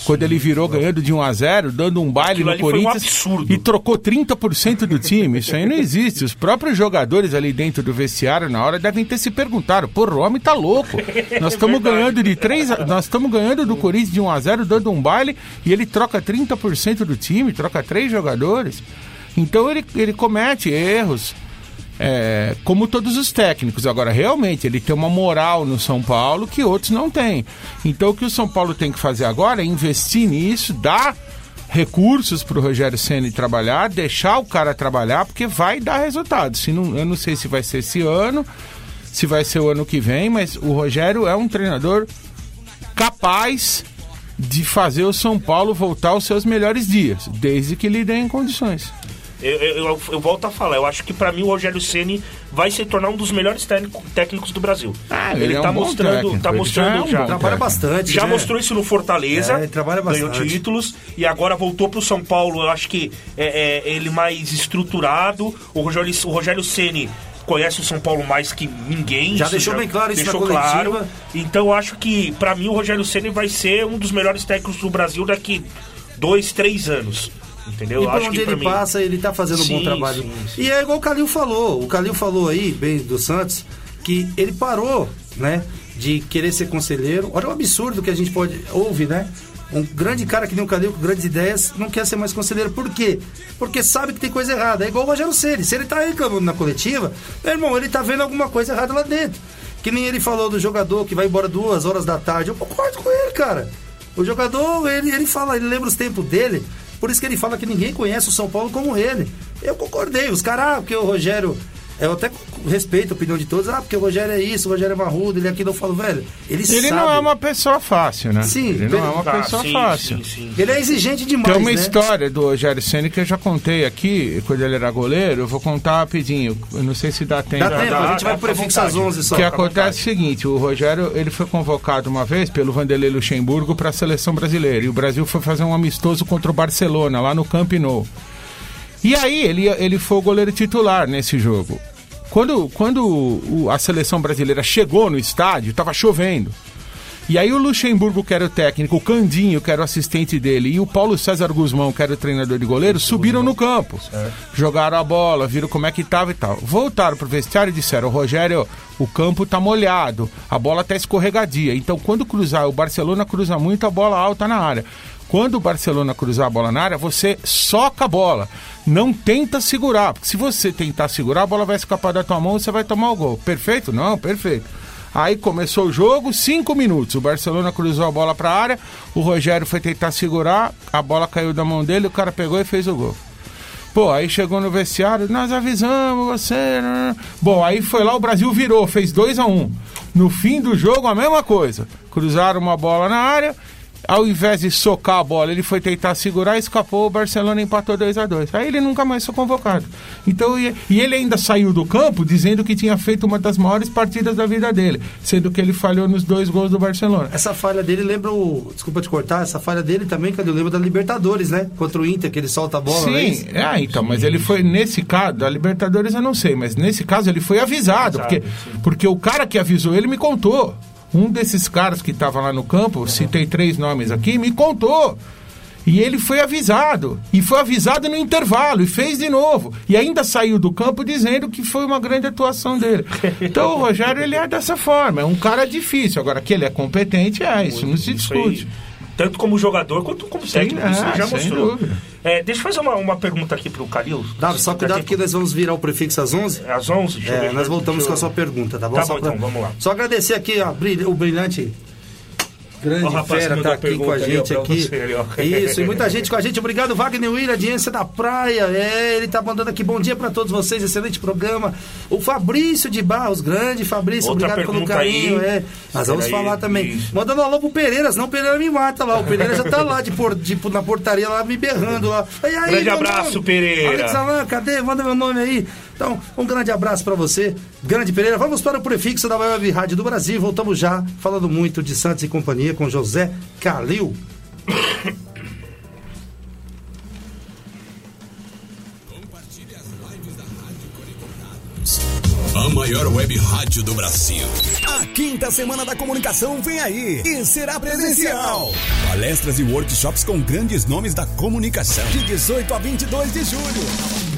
D: quando ele virou ganhando de 1 a 0, dando um baile
C: Aquilo
D: no
C: um
D: Corinthians
C: absurdo.
D: e trocou 30% do time. Isso aí não existe. Os próprios jogadores ali dentro do vestiário na hora devem ter se perguntado: "Porra, o homem tá louco. Nós estamos
C: verdade.
D: ganhando de 3, a- nós estamos ganhando do Corinthians de 1 a 0, dando um baile e ele troca 30% do time, troca três jogadores. Então ele, ele comete erros. É, como todos os técnicos. Agora, realmente, ele tem uma moral no São Paulo que outros não têm. Então, o que o São Paulo tem que fazer agora é investir nisso, dar recursos para o Rogério Ceni trabalhar, deixar o cara trabalhar, porque vai dar resultado. Se não, eu não sei se vai ser esse ano, se vai ser o ano que vem, mas o Rogério é um treinador capaz de fazer o São Paulo voltar aos seus melhores dias, desde que lhe deem condições.
C: Eu, eu, eu, volto a falar, eu acho que para mim o Rogério Ceni vai se tornar um dos melhores técnico, técnicos do Brasil.
D: Ah,
C: ele,
D: ele é
C: tá
D: um
C: mostrando,
D: técnico,
C: tá
D: ele
C: mostrando
D: já é um
C: já.
B: Trabalha bastante.
C: Já
B: né?
C: mostrou isso no Fortaleza,
B: É, ele trabalha
C: ganhou
B: bastante.
C: títulos e agora voltou pro São Paulo. Eu acho que é, é, ele mais estruturado. O Rogério, o Rogério Ceni conhece o São Paulo mais que ninguém.
B: Já deixou bem claro isso na
C: deixou
B: coletiva.
C: claro. Então eu acho que pra mim o Rogério Ceni vai ser um dos melhores técnicos do Brasil daqui dois, três anos. Entendeu?
B: E por
C: acho
B: onde ele
C: mim-
B: passa, ele tá fazendo um bom
C: Sim,
B: trabalho.
C: sim, sim.
B: E é igual o Calil falou. O Calil falou aí, bem do Santos, que ele parou, né? De querer ser conselheiro. Olha o absurdo que a gente pode ouvir, né? Um grande cara que nem o Calil, com grandes ideias, não quer ser mais conselheiro. Por quê? Porque sabe que tem coisa errada. É igual o Rogério Ceni. Se ele tá reclamando na coletiva, meu irmão, ele tá vendo alguma coisa errada lá dentro. Que nem ele falou do jogador que vai embora duas horas da tarde. Eu concordo com ele, cara. O jogador, ele, ele fala, ele lembra os tempos dele. Por isso que ele fala que ninguém conhece o São Paulo como ele. Eu concordei. Os caras, ah, porque o Rogério. Eu até respeito a opinião de todos. Ah, porque o Rogério é isso, o Rogério é marrudo, ele é aquilo. Eu falo, velho, ele,
D: Ele
B: sabe.
D: não é uma pessoa fácil, né?
B: Sim,
D: ele não é uma
C: Ah,
D: pessoa
C: sim,
D: fácil.
C: sim, sim.
B: Ele é exigente demais.
D: Tem uma
B: né?
D: história do Rogério Ceni que eu já contei aqui, quando ele era goleiro, eu vou contar rapidinho. Eu não sei se dá tempo.
B: Dá tempo,
C: dá,
B: a gente vai prefixo às
C: vontade.
B: 11 só.
D: O que acontece é o seguinte, o Rogério ele foi convocado uma vez pelo Vanderlei Luxemburgo para a seleção brasileira e o Brasil foi fazer um amistoso contra o Barcelona lá no Camp Nou. E aí ele, ele foi o goleiro titular nesse jogo. Quando, quando o- a seleção brasileira chegou no estádio, estava chovendo. E aí o Luxemburgo, que era o técnico, o Candinho, que era o assistente dele, e o Paulo César Guzmão, que era o treinador de goleiro, subiram no campo. Jogaram a bola, viram como é que tava e tal. Voltaram pro vestiário e disseram, Rogério, o campo tá molhado, a bola tá escorregadia. Então quando cruzar, o Barcelona cruza muito a bola alta na área. Quando o Barcelona cruzar a bola na área, você soca a bola. Não tenta segurar, porque se você tentar segurar, a bola vai escapar da tua mão e você vai tomar o gol. Perfeito? Não, perfeito. Aí começou o jogo, cinco minutos. O Barcelona cruzou a bola para a área, o Rogério foi tentar segurar, a bola caiu da mão dele, o cara pegou e fez o gol. Pô, aí chegou no vestiário, nós avisamos você. né? Bom, aí foi lá, o Brasil virou, fez 2 a 1 um. No fim do jogo, a mesma coisa. Cruzaram uma bola na área, ao invés de socar a bola, ele foi tentar segurar, escapou, o Barcelona empatou 2 a 2 Aí ele nunca mais foi convocado. Então, e, e ele ainda saiu do campo dizendo que tinha feito uma das maiores partidas da vida dele, sendo que ele falhou nos dois gols do Barcelona.
B: Essa falha dele lembra o. Desculpa te cortar, essa falha dele também, que eu lembro da Libertadores, né? Contra o Inter, que ele solta a bola, não é?
D: Sim, é, então, mas ele foi, nesse caso, da Libertadores eu não sei, mas nesse caso ele foi avisado, porque, porque o cara que avisou ele me contou. Um desses caras que estava lá no campo, citei três nomes aqui, me contou. E ele foi avisado. E foi avisado no intervalo, e fez de novo. E ainda saiu do campo dizendo que foi uma grande atuação dele. Então o Rogério, ele é dessa forma. É um cara difícil. Agora, que ele é competente, é, isso não se discute.
C: tanto como jogador quanto como técnico,
D: é,
C: isso já mostrou.
D: dúvida.
C: É, deixa eu fazer uma, uma pergunta aqui pro Calil.
B: Dá, só cuidado que nós vamos virar o prefixo às 11.
C: É às 11? Deixa eu
B: É,
C: ver,
B: nós voltamos
C: deixa
B: com
C: eu-
B: a sua pergunta, tá bom?
C: Tá
B: Só
C: bom,
B: pra-
C: então, vamos lá.
B: Só agradecer aqui brilh- o brilhante. Grande
C: o rapaz
B: fera tá aqui com a gente aqui.
C: você.
B: Isso, e muita gente com a gente. Obrigado, Wagner William, audiência da praia. É, ele tá mandando aqui bom dia pra todos vocês, excelente programa. O Fabrício de Barros, grande Fabrício,
C: Outra
B: obrigado pelo carinho.
C: aí.
B: É. Nós vamos
C: Peraí,
B: falar também.
C: isso.
B: Mandando um alô pro Pereira, senão o Pereira me mata lá. O Pereira já tá lá de por, de, na portaria lá me berrando lá. E aí,
C: Grande abraço,
B: nome?
C: Pereira.
B: Alex Alan, cadê? Manda meu nome aí. Então, um grande abraço pra você, grande Pereira. Vamos para o prefixo da Web Rádio do Brasil. Voltamos já, falando muito de Santos e companhia com José Calil.
F: A maior web rádio do Brasil.
A: A quinta semana da comunicação vem aí e será presencial.
F: Palestras e workshops com grandes nomes da comunicação.
A: De 18 a 22 de julho.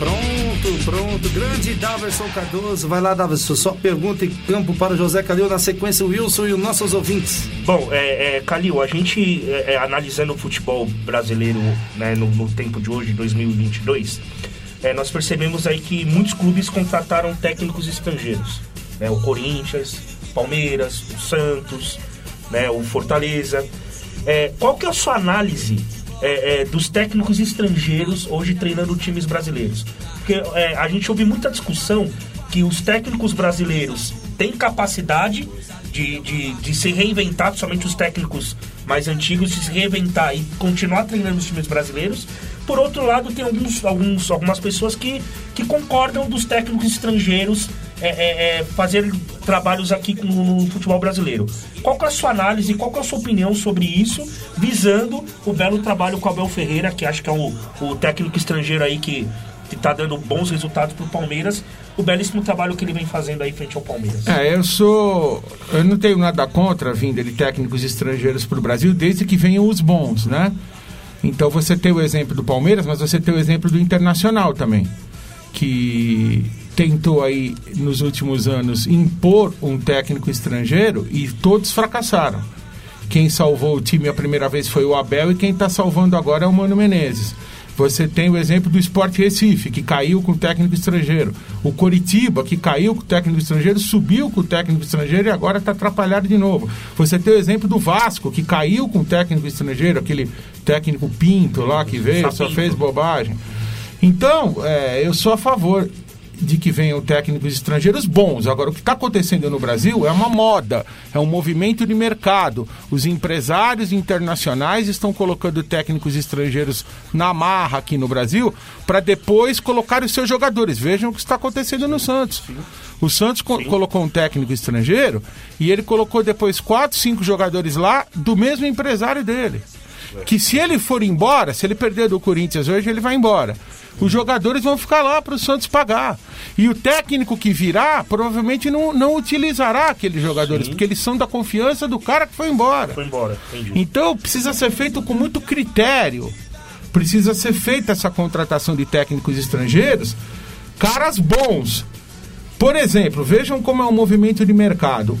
B: Pronto, pronto. Grande Daverson Cardoso. Vai lá, Daverson. Só pergunta em campo para o José Calil. Na sequência, o Wilson e os nossos ouvintes.
C: Bom, é, é, Calil, a gente é, é, analisando o futebol brasileiro né, no, no tempo de hoje, 2022, é, nós percebemos aí que muitos clubes contrataram técnicos estrangeiros. Né, o Corinthians, Palmeiras, o Santos, né, o Fortaleza. É, qual que é a sua análise é, é, dos técnicos estrangeiros hoje treinando times brasileiros? Porque é, a gente ouve muita discussão que os técnicos brasileiros têm capacidade de, de, de se reinventar, somente os técnicos mais antigos, de se reinventar e continuar treinando os times brasileiros. Por outro lado, tem alguns, alguns, algumas pessoas que, que concordam dos técnicos estrangeiros é, é, é, fazer trabalhos aqui com- no futebol brasileiro. Qual que é a sua análise, qual que é a sua opinião sobre isso, visando o belo trabalho com o Abel Ferreira, que acho que é o, o técnico estrangeiro aí que, que tá dando bons resultados pro Palmeiras, o belíssimo trabalho que ele vem fazendo aí frente ao Palmeiras.
D: É, eu sou. Eu não tenho nada contra a vinda de técnicos estrangeiros para o Brasil, desde que venham os bons, né? Então você tem o exemplo do Palmeiras, mas você tem o exemplo do Internacional também, que tentou aí nos últimos anos impor um técnico estrangeiro e todos fracassaram. Quem salvou o time a primeira vez foi o Abel e quem está salvando agora é o Mano Menezes. Você tem o exemplo do Sport Recife, que caiu com o técnico estrangeiro. O Coritiba, que caiu com o técnico estrangeiro, subiu com o técnico estrangeiro e agora está atrapalhado de novo. Você tem o exemplo do Vasco, que caiu com o técnico estrangeiro, aquele técnico Pinto lá que veio, só fez bobagem. Então, é, eu sou a favor de que venham técnicos estrangeiros bons. Agora, o que está acontecendo no Brasil é uma moda, é um movimento de mercado. Os empresários internacionais estão colocando técnicos estrangeiros na marra aqui no Brasil para depois colocar os seus jogadores. Vejam o que está acontecendo no Santos. O Santos co- colocou um técnico estrangeiro e ele colocou depois quatro, cinco jogadores lá do mesmo empresário dele. Que se ele for embora, se ele perder do Corinthians hoje, ele vai embora. Os jogadores vão ficar lá para o Santos pagar. E o técnico que virá provavelmente não, não utilizará aqueles jogadores, porque eles são da confiança do cara que foi embora.
C: Foi embora, entendi.
D: Então precisa ser feito com muito critério. Precisa ser feita essa contratação de técnicos estrangeiros, caras bons. Por exemplo, vejam como é um movimento de mercado.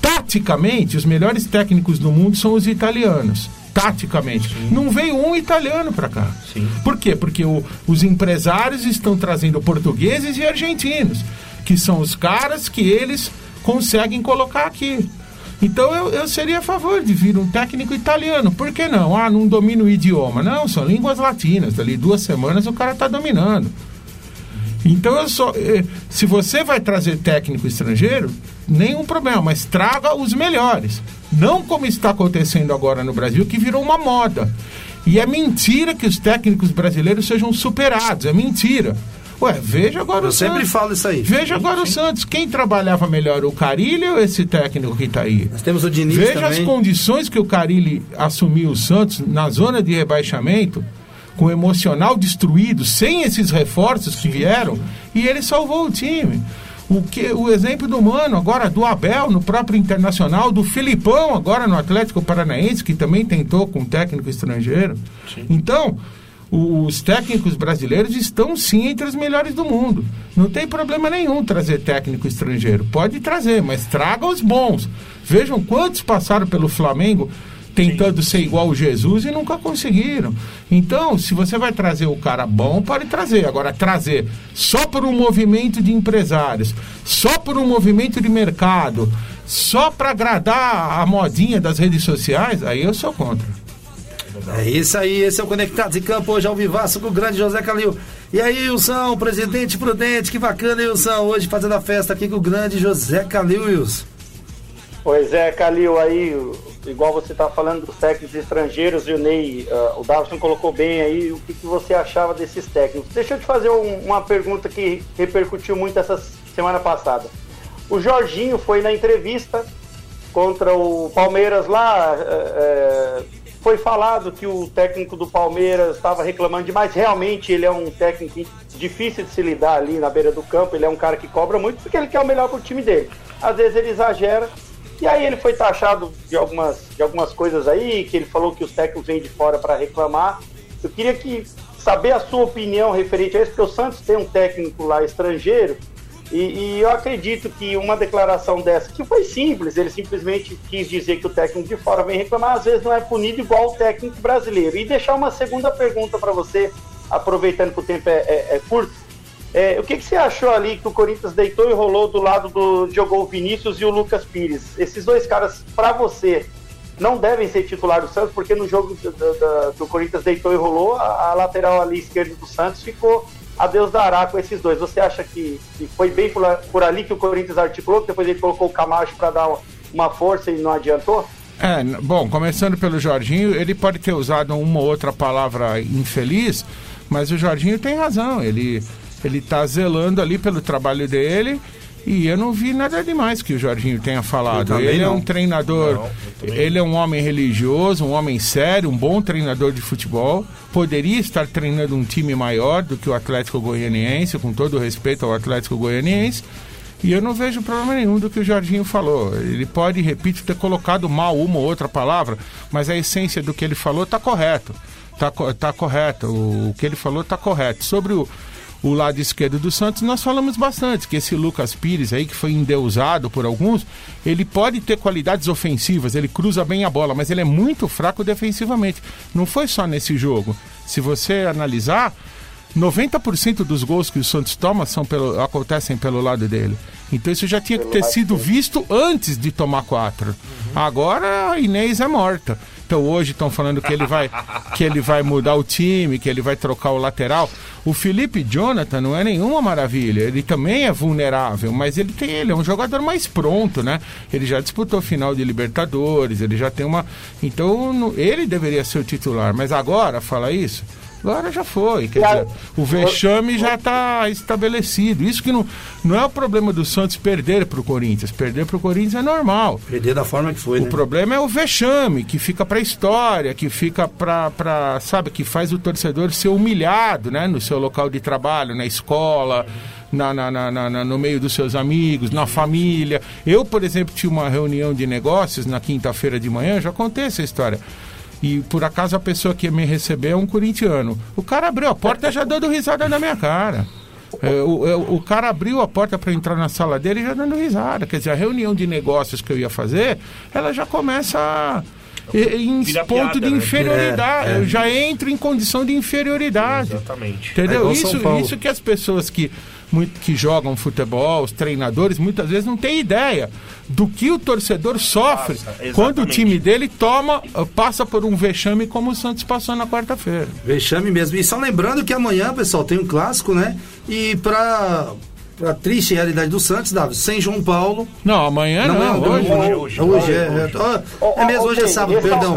D: Taticamente, os melhores técnicos do mundo são os italianos. Taticamente. Não veio um italiano para cá.
C: Sim.
D: Por quê? Porque o- os empresários estão trazendo portugueses e argentinos, que são os caras que eles conseguem colocar aqui. Então eu, eu seria a favor de vir um técnico italiano. Por que não? Ah, não domina o idioma. Não, são línguas latinas. Dali duas semanas o cara está dominando. Então eu só. eh, Se você vai trazer técnico estrangeiro, nenhum problema, mas traga os melhores. Não como está acontecendo agora no Brasil, que virou uma moda. E é mentira que os técnicos brasileiros sejam superados. É mentira. Ué, veja agora
B: Eu
D: o
B: sempre
D: Santos.
B: falo isso aí.
D: Veja agora o Santos. Quem trabalhava melhor, o Carilli ou esse técnico que está aí?
B: Nós temos o Diniz
D: Veja as
B: também.
D: condições que o Carilli assumiu o Santos na zona de rebaixamento, com o emocional destruído, sem esses reforços que vieram, e ele salvou o time. O, que, o exemplo do Mano, agora do Abel no próprio Internacional, do Filipão agora no Atlético Paranaense, que também tentou com um técnico estrangeiro. Então, os técnicos brasileiros estão sim entre os melhores do mundo. Não tem problema nenhum trazer técnico estrangeiro. Pode trazer, mas traga os bons. Vejam quantos passaram pelo Flamengo tentando ser igual o Jesus e nunca conseguiram. Então, se você vai trazer o cara bom, pode trazer. Agora, trazer só por um movimento de empresários, só por um movimento de mercado, só para agradar a modinha das redes sociais, aí eu sou contra.
B: É isso aí, esse é o Conectados em Campo, hoje ao vivaço com o grande José Calil. E aí, Wilson, presidente prudente, que bacana, Wilson, hoje fazendo a festa aqui com o grande José Calil, Wilson.
E: Pois é, Calil, aí, igual você está falando dos técnicos estrangeiros, e o Ney, uh, o Davison colocou bem aí, o que, que, você achava desses técnicos. Deixa eu te fazer um, uma pergunta que repercutiu muito essa semana passada. O Jorginho foi na entrevista contra o Palmeiras lá, é, foi falado que o técnico do Palmeiras estava reclamando demais. Realmente ele é um técnico difícil de se lidar ali na beira do campo. Ele é um cara que cobra muito porque ele quer o melhor para o time dele. Às vezes ele exagera. E aí ele foi taxado de algumas, de algumas coisas aí, que ele falou que os técnicos vêm de fora para reclamar. Eu queria que saber a sua opinião referente a isso, porque o Santos tem um técnico lá estrangeiro e, e, eu acredito que uma declaração dessa, que foi simples, ele simplesmente quis dizer que o técnico de fora vem reclamar, às vezes não é punido igual o técnico brasileiro. E deixar uma segunda pergunta para você, aproveitando que o tempo é, é, é curto. É, o que, que, você achou ali que o Corinthians deitou e rolou do lado do jogou o Vinícius e o Lucas Pires? Esses dois caras, para você, não devem ser titular do Santos, porque no jogo do, do, do Corinthians deitou e rolou, a, a lateral ali esquerda do Santos ficou a Deus dará com esses dois. Você acha que, que foi bem por, por, ali que o Corinthians articulou, que depois ele colocou o Camacho para dar uma força e não adiantou?
D: É, bom, começando pelo Jorginho, ele pode ter usado uma ou outra palavra infeliz, mas o Jorginho tem razão. Ele ele está zelando ali pelo trabalho dele e eu não vi nada demais que o Jorginho tenha falado. Ele não. é um treinador, não, ele é um homem religioso, um homem sério, um bom treinador de futebol. Poderia estar treinando um time maior do que o Atlético Goianiense, com todo o respeito ao Atlético Goianiense. E eu não vejo problema nenhum do que o Jorginho falou. Ele pode, repito, ter colocado mal uma ou outra palavra, mas a essência do que ele falou está correto. Está tá correto. O, o que ele falou está correto. Sobre o, o lado esquerdo do Santos, nós falamos bastante que esse Lucas Pires aí, que foi endeusado por alguns, ele pode ter qualidades ofensivas, ele cruza bem a bola, mas ele é muito fraco defensivamente. Não foi só nesse jogo. Se você analisar, 90% dos gols que o Santos toma são pelo, acontecem pelo lado dele. Então isso já tinha que ter sido visto antes de tomar quatro. Uhum. Agora a Inês é morta. Então hoje estão falando que ele vai que ele vai mudar o time, que ele vai trocar o lateral. O Felipe Jonathan não é nenhuma maravilha, ele também é vulnerável, mas ele tem ele é um jogador mais pronto, né? Ele já disputou final de Libertadores, ele já tem uma, então ele deveria ser o titular, mas agora fala isso. Agora já foi. Quer dizer, o vexame já está estabelecido. Isso que não, não é o problema do Santos perder para o Corinthians. Perder para o Corinthians é normal.
B: Perder da forma que foi.
D: O
B: né?
D: problema é o vexame, que fica para a história, que fica para. Sabe, que faz o torcedor ser humilhado né, no seu local de trabalho, na escola. Na, na, na, na, no meio dos seus amigos, na família. Eu, por exemplo, tinha uma reunião de negócios na quinta-feira de manhã, já contei essa história e por acaso a pessoa que me recebeu é um corintiano. O cara abriu a porta já dando risada na minha cara. É, o, é, o, cara abriu a porta para entrar na sala dele já dando risada. Quer dizer, a reunião de negócios que eu ia fazer, ela já começa em Vira ponto piada, de né? inferioridade. É, é. Já entro em condição de inferioridade.
C: Exatamente.
D: Entendeu? É isso, isso que as pessoas que muito, que jogam futebol, os treinadores, muitas vezes não têm ideia do que o torcedor sofre Passa, quando o time dele toma, passa por um vexame como o Santos passou na quarta-feira.
B: Vexame mesmo. E só lembrando que amanhã, pessoal, tem um clássico, né? E para a triste realidade do Santos, Davi, sem João Paulo.
D: Não, amanhã não, não,
B: não hoje, hoje, hoje, hoje, é, hoje. É, é, mesmo, hoje é sábado, perdão.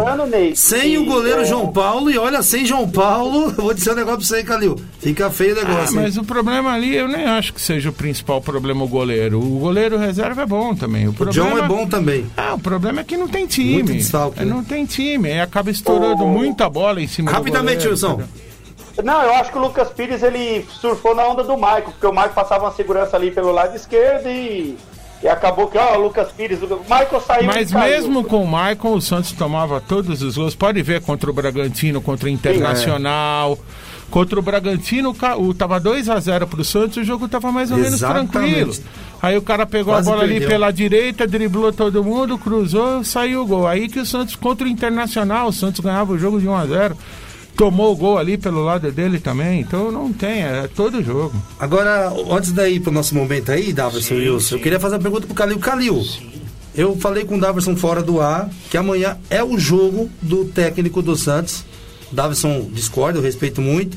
B: Sem o goleiro é. João Paulo, e olha, sem João Paulo, vou dizer um negócio pra você aí, Calil. Fica feio o negócio.
D: Ah, mas o problema ali, eu nem acho que seja o principal problema o goleiro. O goleiro reserva é bom também. O, problema,
B: o John é bom também.
D: Ah, o problema é que não tem time. Muito desfalque, é, Não tem time. Aí acaba estourando oh. muita bola em cima
B: Rapidamente,
D: do
B: goleiro. Wilson.
E: Não, eu acho que o Lucas Pires ele surfou na onda do Michael, porque o Michael passava uma segurança ali pelo lado esquerdo e, e acabou que, ó, o Lucas Pires, o Michael saiu.
D: Mas mesmo com o Michael, o Santos tomava todos os gols. Pode ver contra o Bragantino, contra o Internacional. Sim, é Contra o Bragantino, o, tava 2 a 0 pro Santos, o jogo tava mais ou menos
B: Exatamente.
D: tranquilo. Aí o cara pegou
B: Quase
D: a bola ali
B: perdeu.
D: pela direita, driblou todo mundo, cruzou, saiu o gol. Aí que o Santos contra o Internacional, o Santos ganhava o jogo de 1 a 0 Tomou o gol ali pelo lado dele também, então não tem, é todo jogo.
B: Agora, antes daí pro nosso momento aí, Daverson e Wilson, eu queria fazer uma pergunta pro Calil. Calil, eu falei com o Daverson fora do ar que amanhã é o jogo do técnico do Santos. Daverson discorda, eu respeito muito.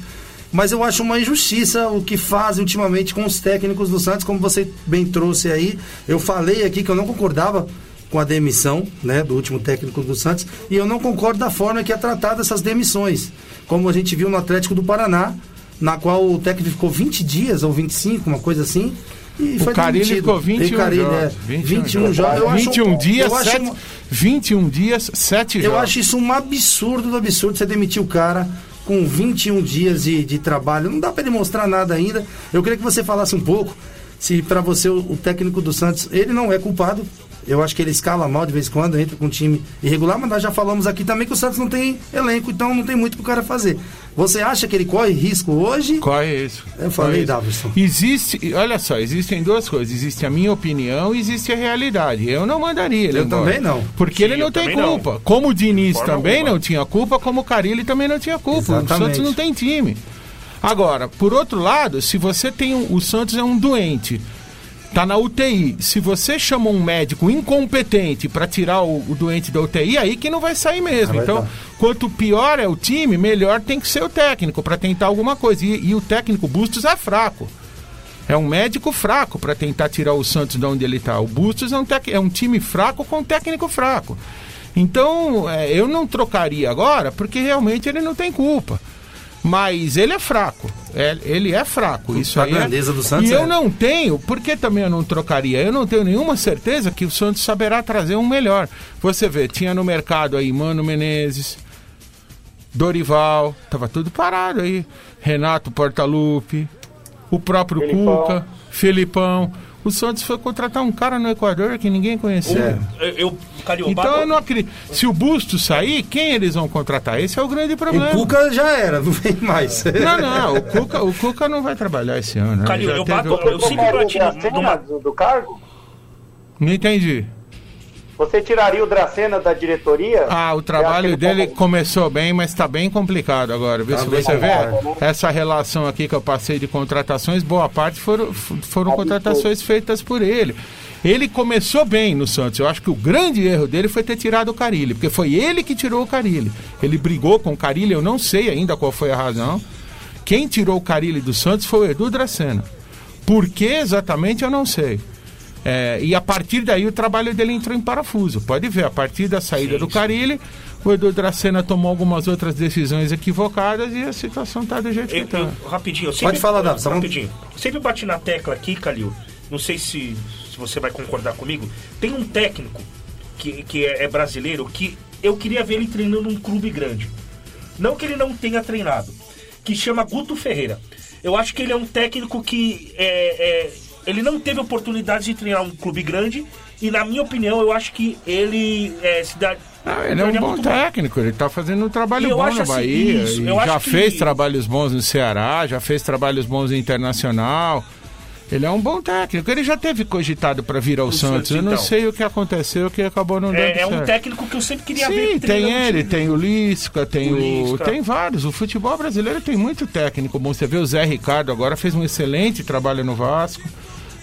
B: Mas eu acho uma injustiça o que fazem ultimamente com os técnicos do Santos, como você bem trouxe aí. Eu falei aqui que eu não concordava com a demissão né, do último técnico do Santos e eu não concordo da forma que é tratada essas demissões. Como a gente viu no Atlético do Paraná, na qual o técnico ficou 20 dias ou 25, uma coisa assim. E
D: O
B: foi
D: Carilli
B: demitido.
D: ficou 21
B: E o Carilli,
D: jogos.
B: é,
D: 21
B: 21 jogos. Eu acho-
D: 21 dias,
B: eu acho
D: sete-
B: uma-
D: 21 dias, 7
B: eu
D: jogos.
B: acho isso um absurdo do absurdo você demitir o cara com 21 dias de, de trabalho. Não dá pra ele mostrar nada ainda. Eu queria que você falasse um pouco se pra você o, o técnico do Santos, ele não é culpado. Eu acho que ele escala mal de vez em quando, entra com um time irregular, mas nós já falamos aqui também que o Santos não tem elenco, então não tem muito pro cara fazer. Você acha que ele corre risco hoje?
D: Corre isso.
B: Eu falei. Davidson.
D: Existe, olha só, existem duas coisas. Existe a minha opinião e existe a realidade. Eu não mandaria ele
B: Eu
D: embora.
B: também não.
D: Porque
C: Sim,
D: ele não tem
C: também não.
D: culpa. Como o Diniz
C: forma
D: também
C: alguma.
D: não tinha culpa, como o Carilli também não tinha culpa. O
B: Exatamente.
D: Santos não tem time. Agora, por outro lado, se você tem um, o Santos é um doente, tá na UTI. Se você chama um médico incompetente para tirar o, o doente da UTI, aí que não vai sair mesmo.
B: Ah,
D: então, quanto pior é o time, melhor tem que ser o técnico para tentar alguma coisa. E, e o técnico Bustos é fraco. É um médico fraco para tentar tirar o Santos de onde ele está. O Bustos é um, é um time fraco com um técnico fraco. Então, é, eu não trocaria agora, porque realmente ele não tem culpa. Mas ele é fraco. É- ele é fraco. Isso
B: A
D: aí é-
B: grandeza do Santos
D: E eu
B: é.
D: não tenho, por que também eu não trocaria? Eu não tenho nenhuma certeza que o Santos saberá trazer um melhor. Você vê, tinha no mercado aí Mano Menezes, Dorival, tava tudo parado aí. Renato Portaluppi, o próprio
E: Felipão.
D: Cuca, Felipão. O Santos foi contratar um cara no Equador que ninguém conhecia.
B: É.
C: Eu, eu
D: Então eu não acredito. Se o Busto sair, quem eles vão contratar? Esse é o grande problema.
B: O Cuca já era, não vem mais.
D: Não, não, o Cuca, o Cuca não vai trabalhar esse ano. né?
C: Calil, eu
D: teve
C: bato-
D: o-
C: eu sempre bati no-
E: Dracena
C: numa-
E: do, do cargo?
D: Não entendi.
E: Você tiraria o Dracena da diretoria?
D: Ah, o trabalho dele
E: tá-
D: começou bem, mas está bem complicado agora. Viu?
B: Tá
D: Se você vê, essa relação aqui que eu passei de contratações, boa parte foram, foram
E: Absurdo.
D: contratações feitas por ele. Ele começou bem no Santos. Eu acho que o grande erro dele foi ter tirado o Carilli, porque foi ele que tirou o Carilli. Ele brigou com o Carilli, eu não sei ainda qual foi a razão. Quem tirou o Carilli do Santos foi o Edu Dracena. Por que exatamente eu não sei. É, e a partir daí o trabalho dele entrou em parafuso. Pode ver, a partir da saída do Carilli, o Edu Dracena tomou algumas outras decisões equivocadas e a situação está do jeito que
C: Eu-
D: está.
C: eu- rapidinho, eu sempre,
B: Pode falar, Davi,
C: Rapidinho. Eu sempre bati na tecla aqui, Calil. Não sei se, se você vai concordar comigo. Tem um técnico que, que é, é brasileiro que eu queria ver ele treinando num clube grande. Não que ele não tenha treinado. Que chama Guto Ferreira. Eu acho que ele é um técnico que é, é, ele não teve oportunidade de treinar um clube grande. E na minha opinião, eu acho que ele é, se dá.
D: Ah, ele é um
C: daria
D: bom
C: bem.
D: técnico, ele está fazendo um trabalho bom no
C: assim,
D: Bahia.
C: isso,
D: já
C: acho que-
D: fez trabalhos bons no Ceará, já fez trabalhos bons no Internacional. Ele é um bom técnico. Ele já teve cogitado para vir ao
C: O
D: Santos.
C: Santos,
D: Eu não
C: então.
D: sei o que aconteceu, que acabou não dando
C: É, é um
D: certo.
C: técnico que eu sempre queria ver.
D: Sim, tem ele, tem o Lisca, tem
C: O
D: o. Tem vários. O futebol brasileiro tem muito técnico bom. Você vê o Zé Ricardo agora fez um excelente trabalho no Vasco.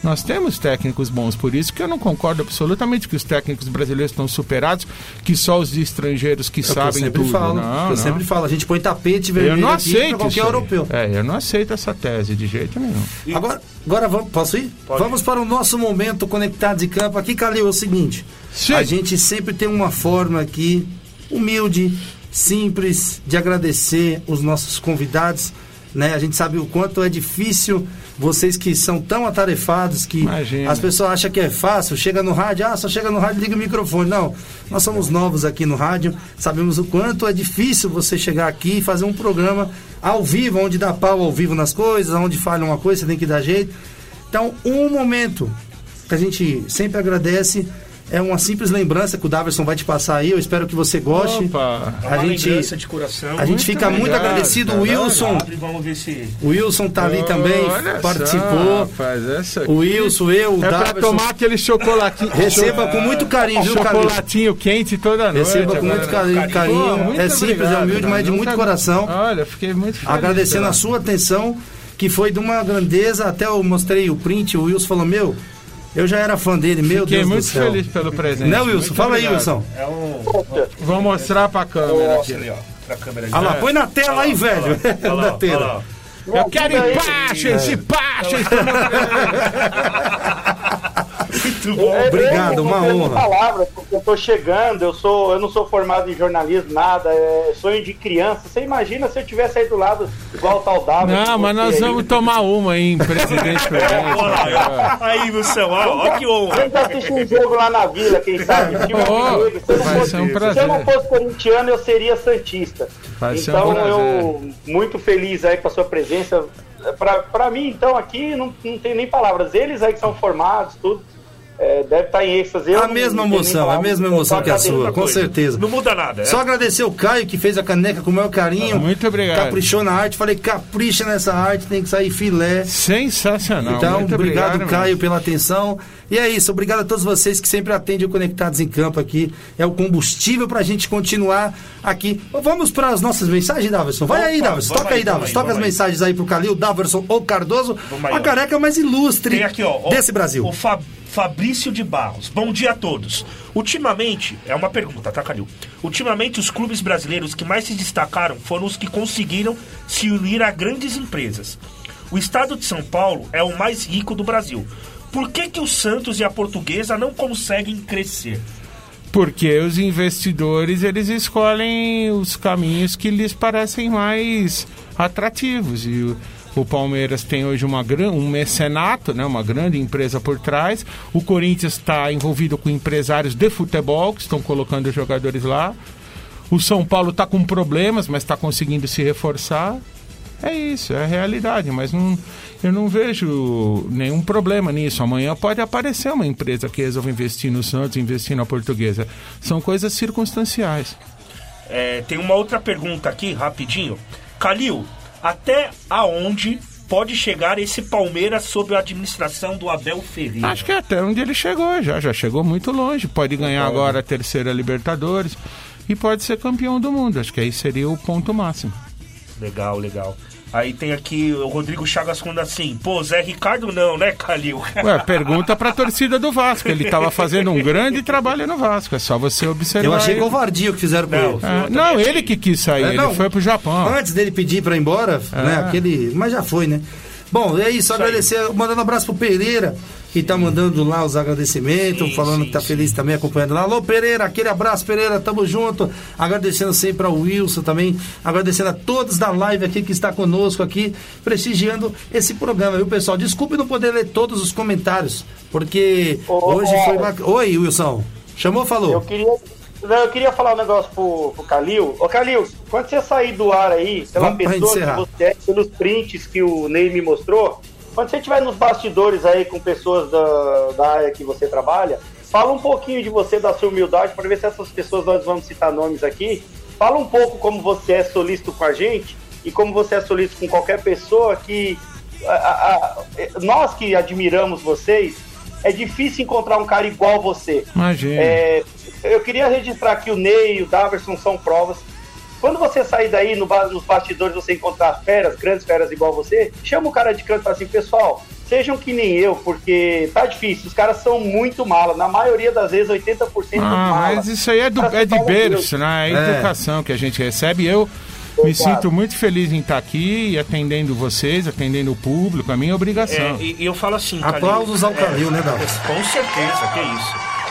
D: Nós temos técnicos bons, por isso que eu não concordo absolutamente que os técnicos brasileiros estão superados, que só os estrangeiros que
B: É o que eu
D: sabem
B: sempre
D: tudo.
B: falo.
D: não,
B: eu
D: não.
B: sempre falo, a gente põe tapete
D: Eu
B: vermelho
D: não
B: aqui pra
D: aceito
B: qualquer europeu.
D: É, eu não aceito essa tese de jeito nenhum.
C: E-
B: Agora, agora vamos, posso ir?
C: Pode.
B: Vamos para o nosso momento conectado de campo. Aqui, Calil, é o seguinte:
D: Sim.
B: a gente sempre tem uma forma aqui humilde, simples, de agradecer os nossos convidados. Né? A gente sabe o quanto é difícil vocês que são tão atarefados que
D: Imagina.
B: as pessoas acham que é fácil, chega no rádio, ah, só chega no rádio e liga o microfone. Não, nós somos novos aqui no rádio, sabemos o quanto é difícil você chegar aqui e fazer um programa ao vivo, onde dá pau ao vivo nas coisas, onde falha uma coisa, você tem que dar jeito. Então, um momento que a gente sempre agradece é uma simples lembrança que o Daverson vai te passar aí. Eu espero que você goste.
D: Opa.
C: É
B: A
C: uma
B: gente,
C: lembrança de coração.
B: a gente fica muito
D: obrigado,
B: agradecido. O
D: cara.
B: Wilson,
C: Abre, vamos ver se...
B: o Wilson tá ali também,
D: Olha só,
B: participou.
D: rapaz, essa aqui
B: O Wilson, eu, o
D: É pra
B: Daverson.
D: tomar aquele chocolatinho.
B: Receba com muito carinho, viu?
D: Chocolatinho quente toda noite.
B: Receba com muito carinho. carinho.
D: Pô, muito
B: é simples, é
D: obrigado,
B: humilde,
D: cara.
B: mas de muito
D: Nunca-
B: coração.
D: Olha, fiquei muito feliz.
B: Agradecendo
D: pela-
B: a sua atenção, que foi de uma grandeza. Até eu mostrei o print, o Wilson falou: Meu, eu já era fã dele, meu
D: Fiquei
B: Deus
D: muito
B: do céu.
D: feliz pelo presente.
B: Né, Wilson?
D: Muito
B: Fala aí,
D: obrigado.
B: Wilson.
C: É um...
D: Vou mostrar pra câmera aqui.
C: ali, ó. Pra câmera ali.
B: Olha lá, põe na tela aí, velho.
C: Olha lá,
B: na
C: olha
B: tela.
C: lá.
D: Eu quero empachas, empachas.
C: Muito bom.
E: É,
B: Obrigado,
E: eu não
B: uma
E: tenho nem
B: honra.
E: palavras, porque eu tô chegando, eu sou, eu não sou formado em jornalismo, nada, é sonho de criança. Você imagina se eu tivesse aí do lado igual o tal.
D: Não, mas nós vamos tomar uma, hein, presidente.
C: Olha ó. Aí, Wilson, ó, ó que honra.
E: Vamos assistir um jogo lá na vila, quem sabe?
D: Oh.
E: Se eu fosse-
D: um
E: Se eu não fosse corintiano, eu seria santista.
D: Vai ser um
E: então
D: prazer.
E: eu muito feliz aí com a sua presença. Pra, pra mim, então, aqui não, não tem nem palavras. Eles aí que são formados, tudo. É, deve estar em êxtase. Eu
B: A mesma emoção, a mesma emoção
E: só
B: que a sua, com
C: Coisa.
B: certeza.
C: Não muda nada.
B: Só
C: é?
B: agradecer o Caio que fez a caneca com o maior carinho.
D: Muito obrigado.
B: Caprichou na arte. Falei, capricha nessa arte, tem que sair filé.
D: Sensacional.
B: Então,
D: muito
B: obrigado,
D: obrigado
B: Caio, pela atenção. E é isso, obrigado a todos vocês que sempre atendem o Conectados em Campo aqui. É o combustível pra gente continuar aqui. Vamos para as nossas mensagens, Daverson? Vai
C: Vamos,
B: aí, Daverson. Toca aí,
C: aí,
B: Daverson.
C: aí,
B: Toca as
C: aí.
B: mensagens aí pro Calil, Daverson ou Cardoso.
C: Vamos aí,
B: a
C: ó.
B: careca mais ilustre
C: Tem aqui, ó, ó,
B: desse Brasil.
C: O Fa- Fabrício de Barros. Bom dia a todos. Ultimamente, é uma pergunta, tá, Calil? Ultimamente, os clubes brasileiros que mais se destacaram foram os que conseguiram se unir a grandes empresas. O estado de São Paulo é o mais rico do Brasil. Por que, que o Santos e a Portuguesa não conseguem crescer?
D: Porque os investidores eles escolhem os caminhos que lhes parecem mais atrativos. E o, Palmeiras tem hoje uma, um mecenato, né, uma grande empresa por trás. O Corinthians está envolvido com empresários de futebol que estão colocando jogadores lá. O São Paulo está com problemas, mas está conseguindo se reforçar. É isso, é a realidade, mas não, eu não vejo nenhum problema nisso. Amanhã pode aparecer uma empresa que resolve investir no Santos, investir na portuguesa. São coisas circunstanciais.
C: É, tem uma outra pergunta aqui, rapidinho. Calil, até aonde pode chegar esse Palmeiras sob a administração do Abel Ferreira?
D: Acho que é até onde ele chegou já, já chegou muito longe. Pode ganhar agora a terceira Libertadores e pode ser campeão do mundo. Acho que aí seria o ponto máximo.
C: Legal, legal. Aí tem aqui o Rodrigo Chagas falando assim, pô, Zé Ricardo não, né, Calil?
D: Ué, pergunta pra torcida do Vasco. Ele estava fazendo um grande trabalho no Vasco. É só você observar.
B: Eu achei
D: aí.
B: covardia o que fizeram com
C: Não,
B: ele.
D: É, não, ele que quis sair,
B: É,
D: ele
B: não.
D: foi pro Japão.
B: Antes dele pedir pra ir embora, né? Aquele. Mas já foi, né? Bom, é isso, agradecer, mandando um abraço pro Pereira, que tá mandando lá os agradecimentos,
C: Sim,
B: falando
C: sim,
B: que tá
C: sim.
B: feliz também acompanhando lá. Alô, Pereira, aquele abraço, Pereira, tamo junto. Agradecendo sempre ao Wilson também, agradecendo a todos da live aqui que está conosco aqui, prestigiando esse programa, viu, pessoal? Desculpe não poder ler todos os comentários, porque
E: Ô,
B: hoje foi bacana. Oi, Wilson. Chamou, falou?
E: Eu queria, não, eu queria falar um negócio pro, pro Calil. Ô, Calil, quando você sair do ar aí, pela
B: Vamos
E: pessoa que você é, pelos prints que o Ney me mostrou, quando você estiver nos bastidores aí com pessoas da, da área que você trabalha, fala um pouquinho de você, da sua humildade, para ver se essas pessoas, nós vamos citar nomes aqui, fala um pouco como você é solícito com a gente e como você é solícito com qualquer pessoa que... a- a- a- nós que admiramos vocês, é difícil encontrar um cara igual você.
D: Imagina.
E: É, eu queria registrar que o Ney e o Daverson são provas. Quando você sair daí no nos bastidores, você encontrar feras, grandes feras igual você, chama o cara de canto e fala assim, pessoal, sejam que nem eu, porque tá difícil. Os caras são muito mala. Na maioria das vezes, 80%
D: Ah,
E: mala.
D: mas isso aí é, do, é de berço, né? É a
B: É.
D: educação que a gente recebe. Eu me sinto muito feliz em estar aqui e atendendo vocês, atendendo o público, a minha obrigação.
C: É, e, e eu falo assim, Calil,
B: Aplausos ao
C: é,
B: Calil, né, Dalva?
C: Com certeza, que isso.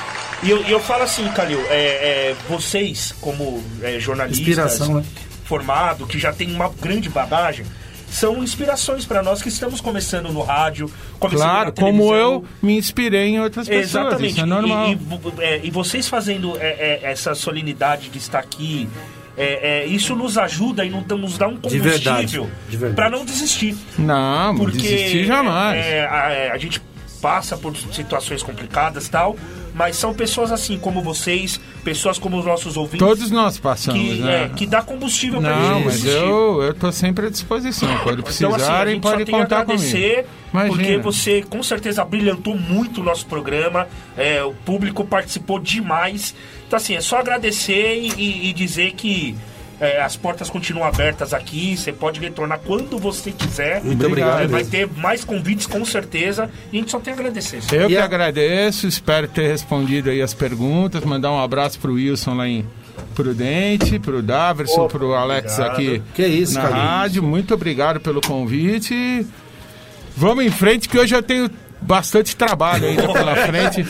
C: E eu, eu falo assim, Calil, é, é, vocês, como é, jornalistas
B: né?
C: formado, que já tem uma grande bagagem, são inspirações para nós que estamos começando no rádio, começando
D: Claro, como eu me inspirei em outras pessoas.
C: Exatamente.
D: Isso é normal.
C: E, e é, e vocês fazendo é, é, essa solenidade de estar aqui, é, é, isso nos ajuda e não- nos dá um combustível para não desistir.
D: Não,
C: Porque
D: desistir jamais.
C: é, a, a gente passa por situações complicadas e tal, mas são pessoas assim como vocês, pessoas como os nossos ouvintes.
D: Todos nós passamos,
C: que,
D: né?
C: é, que dá combustível
D: Não,
C: gente
D: mas
C: existir.
D: eu, eu tô sempre à disposição. Quando
C: Então, assim, a
D: precisarem,
C: gente só
D: pode contar comigo.
C: agradecer, porque você com certeza brilhantou muito o nosso programa, é, o público participou demais. Então, assim, é só agradecer e- e dizer que é, as portas continuam abertas aqui, você pode retornar quando você quiser.
B: Muito obrigado.
C: É, vai ter mais convites com certeza, e a gente só tem a agradecer.
D: Eu
B: E
D: que
B: a-
D: agradeço, espero ter respondido aí as perguntas, mandar um abraço pro Wilson lá em Prudente, pro Daverson, pro Alex
C: obrigado.
D: aqui
B: Que isso,
D: na
B: Carlinhos.
D: rádio. Muito obrigado pelo convite. Vamos em frente que hoje eu tenho bastante trabalho ainda pela frente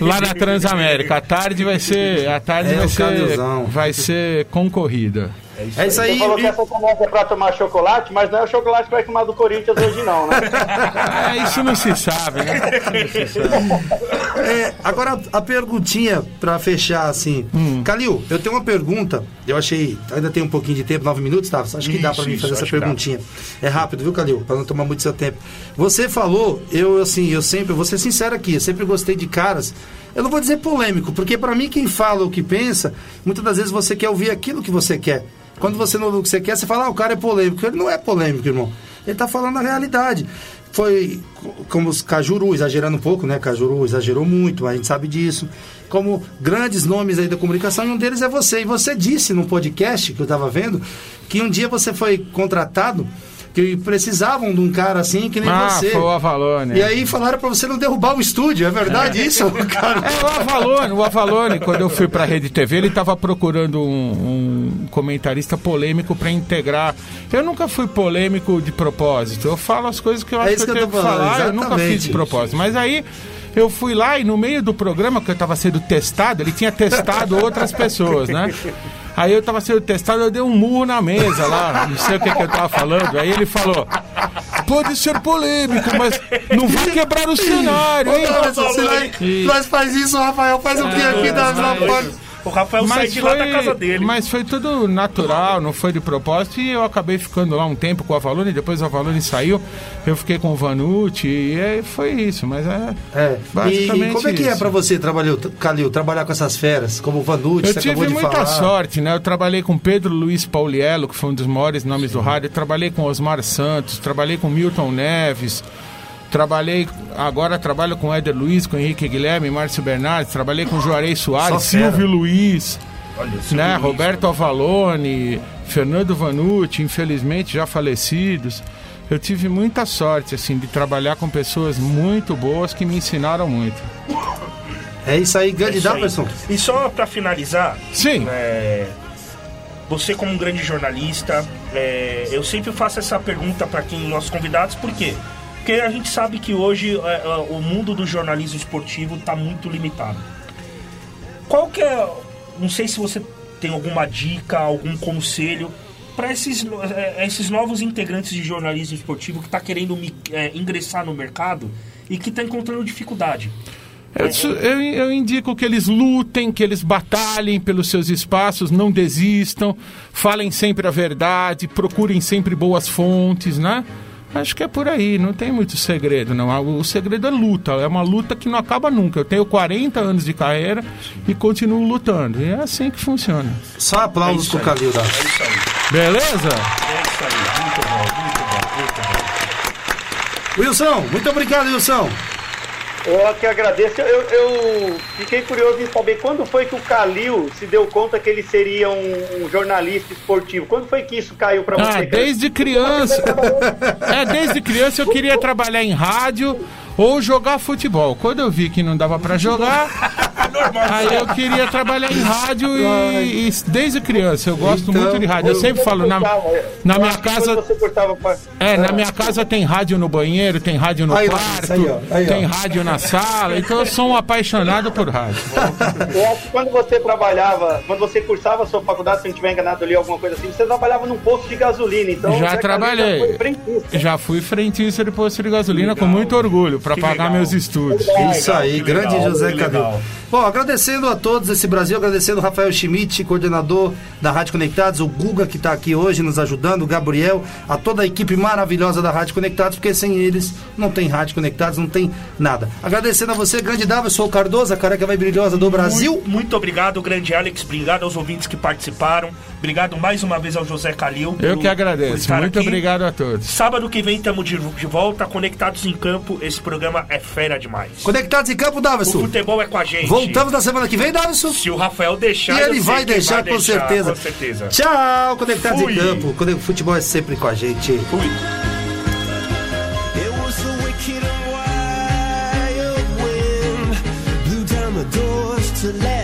D: lá na Transamérica. A tarde vai ser, a tarde
B: É,
D: vai ser, vai ser concorrida.
B: É isso aí.
E: Você falou que essa conversa é pra tomar chocolate, mas não é o chocolate que vai tomar do Corinthians hoje não, né?
D: É, isso não se sabe, né? Isso não se sabe.
B: É, agora a perguntinha pra fechar assim.
C: Hum.
B: Calil, eu tenho uma pergunta. Eu achei. Ainda tem um pouquinho de tempo, nove minutos, tá? Acho que dá pra
C: Isso,
B: mim
C: isso,
B: fazer essa perguntinha. É rápido, viu, Calil? Pra não tomar muito seu tempo. Você falou, eu assim, eu sempre, vou ser sincero aqui, eu sempre gostei de caras. Eu não vou dizer polêmico, porque pra mim quem fala o que pensa, muitas das vezes você quer ouvir aquilo que você quer. Quando você não ouve o que você quer, você fala, ah, o cara é polêmico. Ele não é polêmico, irmão. Ele tá falando a realidade. Foi co- como os Cajuru, exagerando um pouco, né? Cajuru exagerou muito, a gente sabe disso. Como grandes nomes aí da comunicação, e um deles é você. E você disse num podcast que eu estava vendo que um dia você foi contratado que precisavam de um cara assim que nem
D: Ah,
B: você.
D: foi o Avalone.
B: E aí falaram pra você não derrubar o estúdio, é verdade isso, cara?
D: É, o Avalone, o Avalone, quando eu fui pra Rede TV, ele estava procurando um, um comentarista polêmico para integrar. Eu nunca fui polêmico de propósito. Eu falo as coisas que eu
B: É
D: acho
B: isso
D: que eu tenho que falar. Eu nunca fiz de
B: exatamente.
D: propósito. Mas aí eu fui lá e no meio do programa que eu estava sendo testado, ele tinha testado outras pessoas, né? Aí eu estava sendo testado, eu dei um murro na mesa lá, não sei o que, que eu estava falando. Aí ele falou: pode ser polêmico, mas não vai quebrar o cenário, hein?
B: Nossa, nós, nós faz isso, Rafael faz o que aqui da na porta?
C: O Rafael sai de lá da casa dele.
D: mas foi tudo natural, não foi de propósito. E eu acabei ficando lá um tempo com o Avalone, depois o Avalone saiu, eu fiquei com o Vanucci, e aí foi isso. Mas é.
B: É. E
D: Basicamente
B: como é que é
D: isso.
B: pra você, trabalhou, Calil, trabalhar com essas feras, como o Vanucci,
D: Eu
B: você
D: tive
B: acabou de
D: muita
B: falar.
D: sorte, né? Eu trabalhei com Pedro Luiz Pauliello, que foi um dos maiores nomes do rádio. Eu trabalhei com Osmar Santos, trabalhei com Milton Neves. Trabalhei, agora trabalho com Éder Luiz, com Henrique Guilherme, Márcio Bernardes, trabalhei com Juarez Soares. Silvio Luiz.
C: Olha, Silvio
D: né?
C: Luiz,
D: Roberto Avalone, Fernando Vanucci, infelizmente já falecidos. Eu tive muita sorte assim de trabalhar com pessoas muito boas que me ensinaram muito.
B: É isso aí,
C: É
B: grande
C: isso aí.
B: Daverson.
C: E só pra finalizar,
D: Sim.
C: é, você como um grande jornalista, é, eu sempre faço essa pergunta para quem nossos convidados, por quê? Porque a gente sabe que hoje é, é, o mundo do jornalismo esportivo está muito limitado. Qual que é, não sei se você tem alguma dica, algum conselho para esses, no- é, esses novos integrantes de jornalismo esportivo que está querendo é, ingressar no mercado e que está encontrando dificuldade.
D: Eu- eu indico que eles lutem, que eles batalhem pelos seus espaços, não desistam, falem sempre a verdade, procurem sempre boas fontes, né? Acho que é por aí, não tem muito segredo, não. O segredo é luta, é uma luta que não acaba nunca. Eu tenho 40 anos de carreira e continuo lutando. E é assim que funciona.
B: Só
C: É
B: aplausos
C: isso
B: pro. Calil,
C: É
B: Daverson.
C: isso aí.
D: Beleza?
C: É isso aí. Muito bom, muito bom, muito bom.
B: Wilson, muito obrigado, Wilson.
E: Eu que agradeço. Eu, eu fiquei curioso em saber quando foi que o Calil se deu conta que ele seria um, jornalista esportivo. Quando foi que isso caiu pra você?
D: Ah, desde criança. É, desde criança eu queria trabalhar em rádio ou jogar futebol. Quando eu vi que não dava pra jogar, aí eu queria trabalhar em rádio e, e desde criança eu gosto
B: Então,
D: muito de rádio. Eu sempre falo na, na minha casa, é, na minha casa tem rádio no banheiro, tem rádio no
B: Aí,
D: quarto,
B: aí, ó, aí, ó.
D: tem rádio na sala. Então eu sou um apaixonado por rádio.
E: Eu acho que quando você trabalhava, quando você cursava a sua faculdade, se não tiver enganado ali, alguma coisa assim, você trabalhava num posto de gasolina. Então,
D: Já trabalhei.
E: Já foi frentista.
D: Já fui frentista de posto de gasolina com muito orgulho para pagar
C: legal.
D: meus estudos.
B: Isso aí, grande
C: legal,
B: José
C: legal.
B: Bom, agradecendo a todos esse Brasil, agradecendo o Rafael Schmidt, coordenador da Rádio Conectados, o Guga que está aqui hoje nos ajudando, o Gabriel, a toda a equipe maravilhosa da Rádio Conectados, porque sem eles não tem Rádio Conectados, não tem nada. Agradecendo a você, grande Dava, eu sou o Cardoso, a careca vai brilhosa do Brasil.
C: Muito, muito obrigado, grande Alex. Obrigado aos ouvintes que participaram. Obrigado mais uma vez ao José Calil.
D: Eu que agradeço. Muito
C: aqui.
D: obrigado a todos.
C: Sábado que vem estamos de, de, volta, Conectados em Campo. Esse programa é fera demais.
B: Conectados em Campo, Davison.
C: O futebol é com a gente.
B: Voltamos na semana que vem, Davison.
C: Se o Rafael deixar,
B: e ele vai
C: deixar, vai
B: deixar, com, certeza.
C: com certeza.
B: Tchau, Conectados
C: Fui.
B: em Campo. É o futebol é sempre com a gente.
C: Fui. to let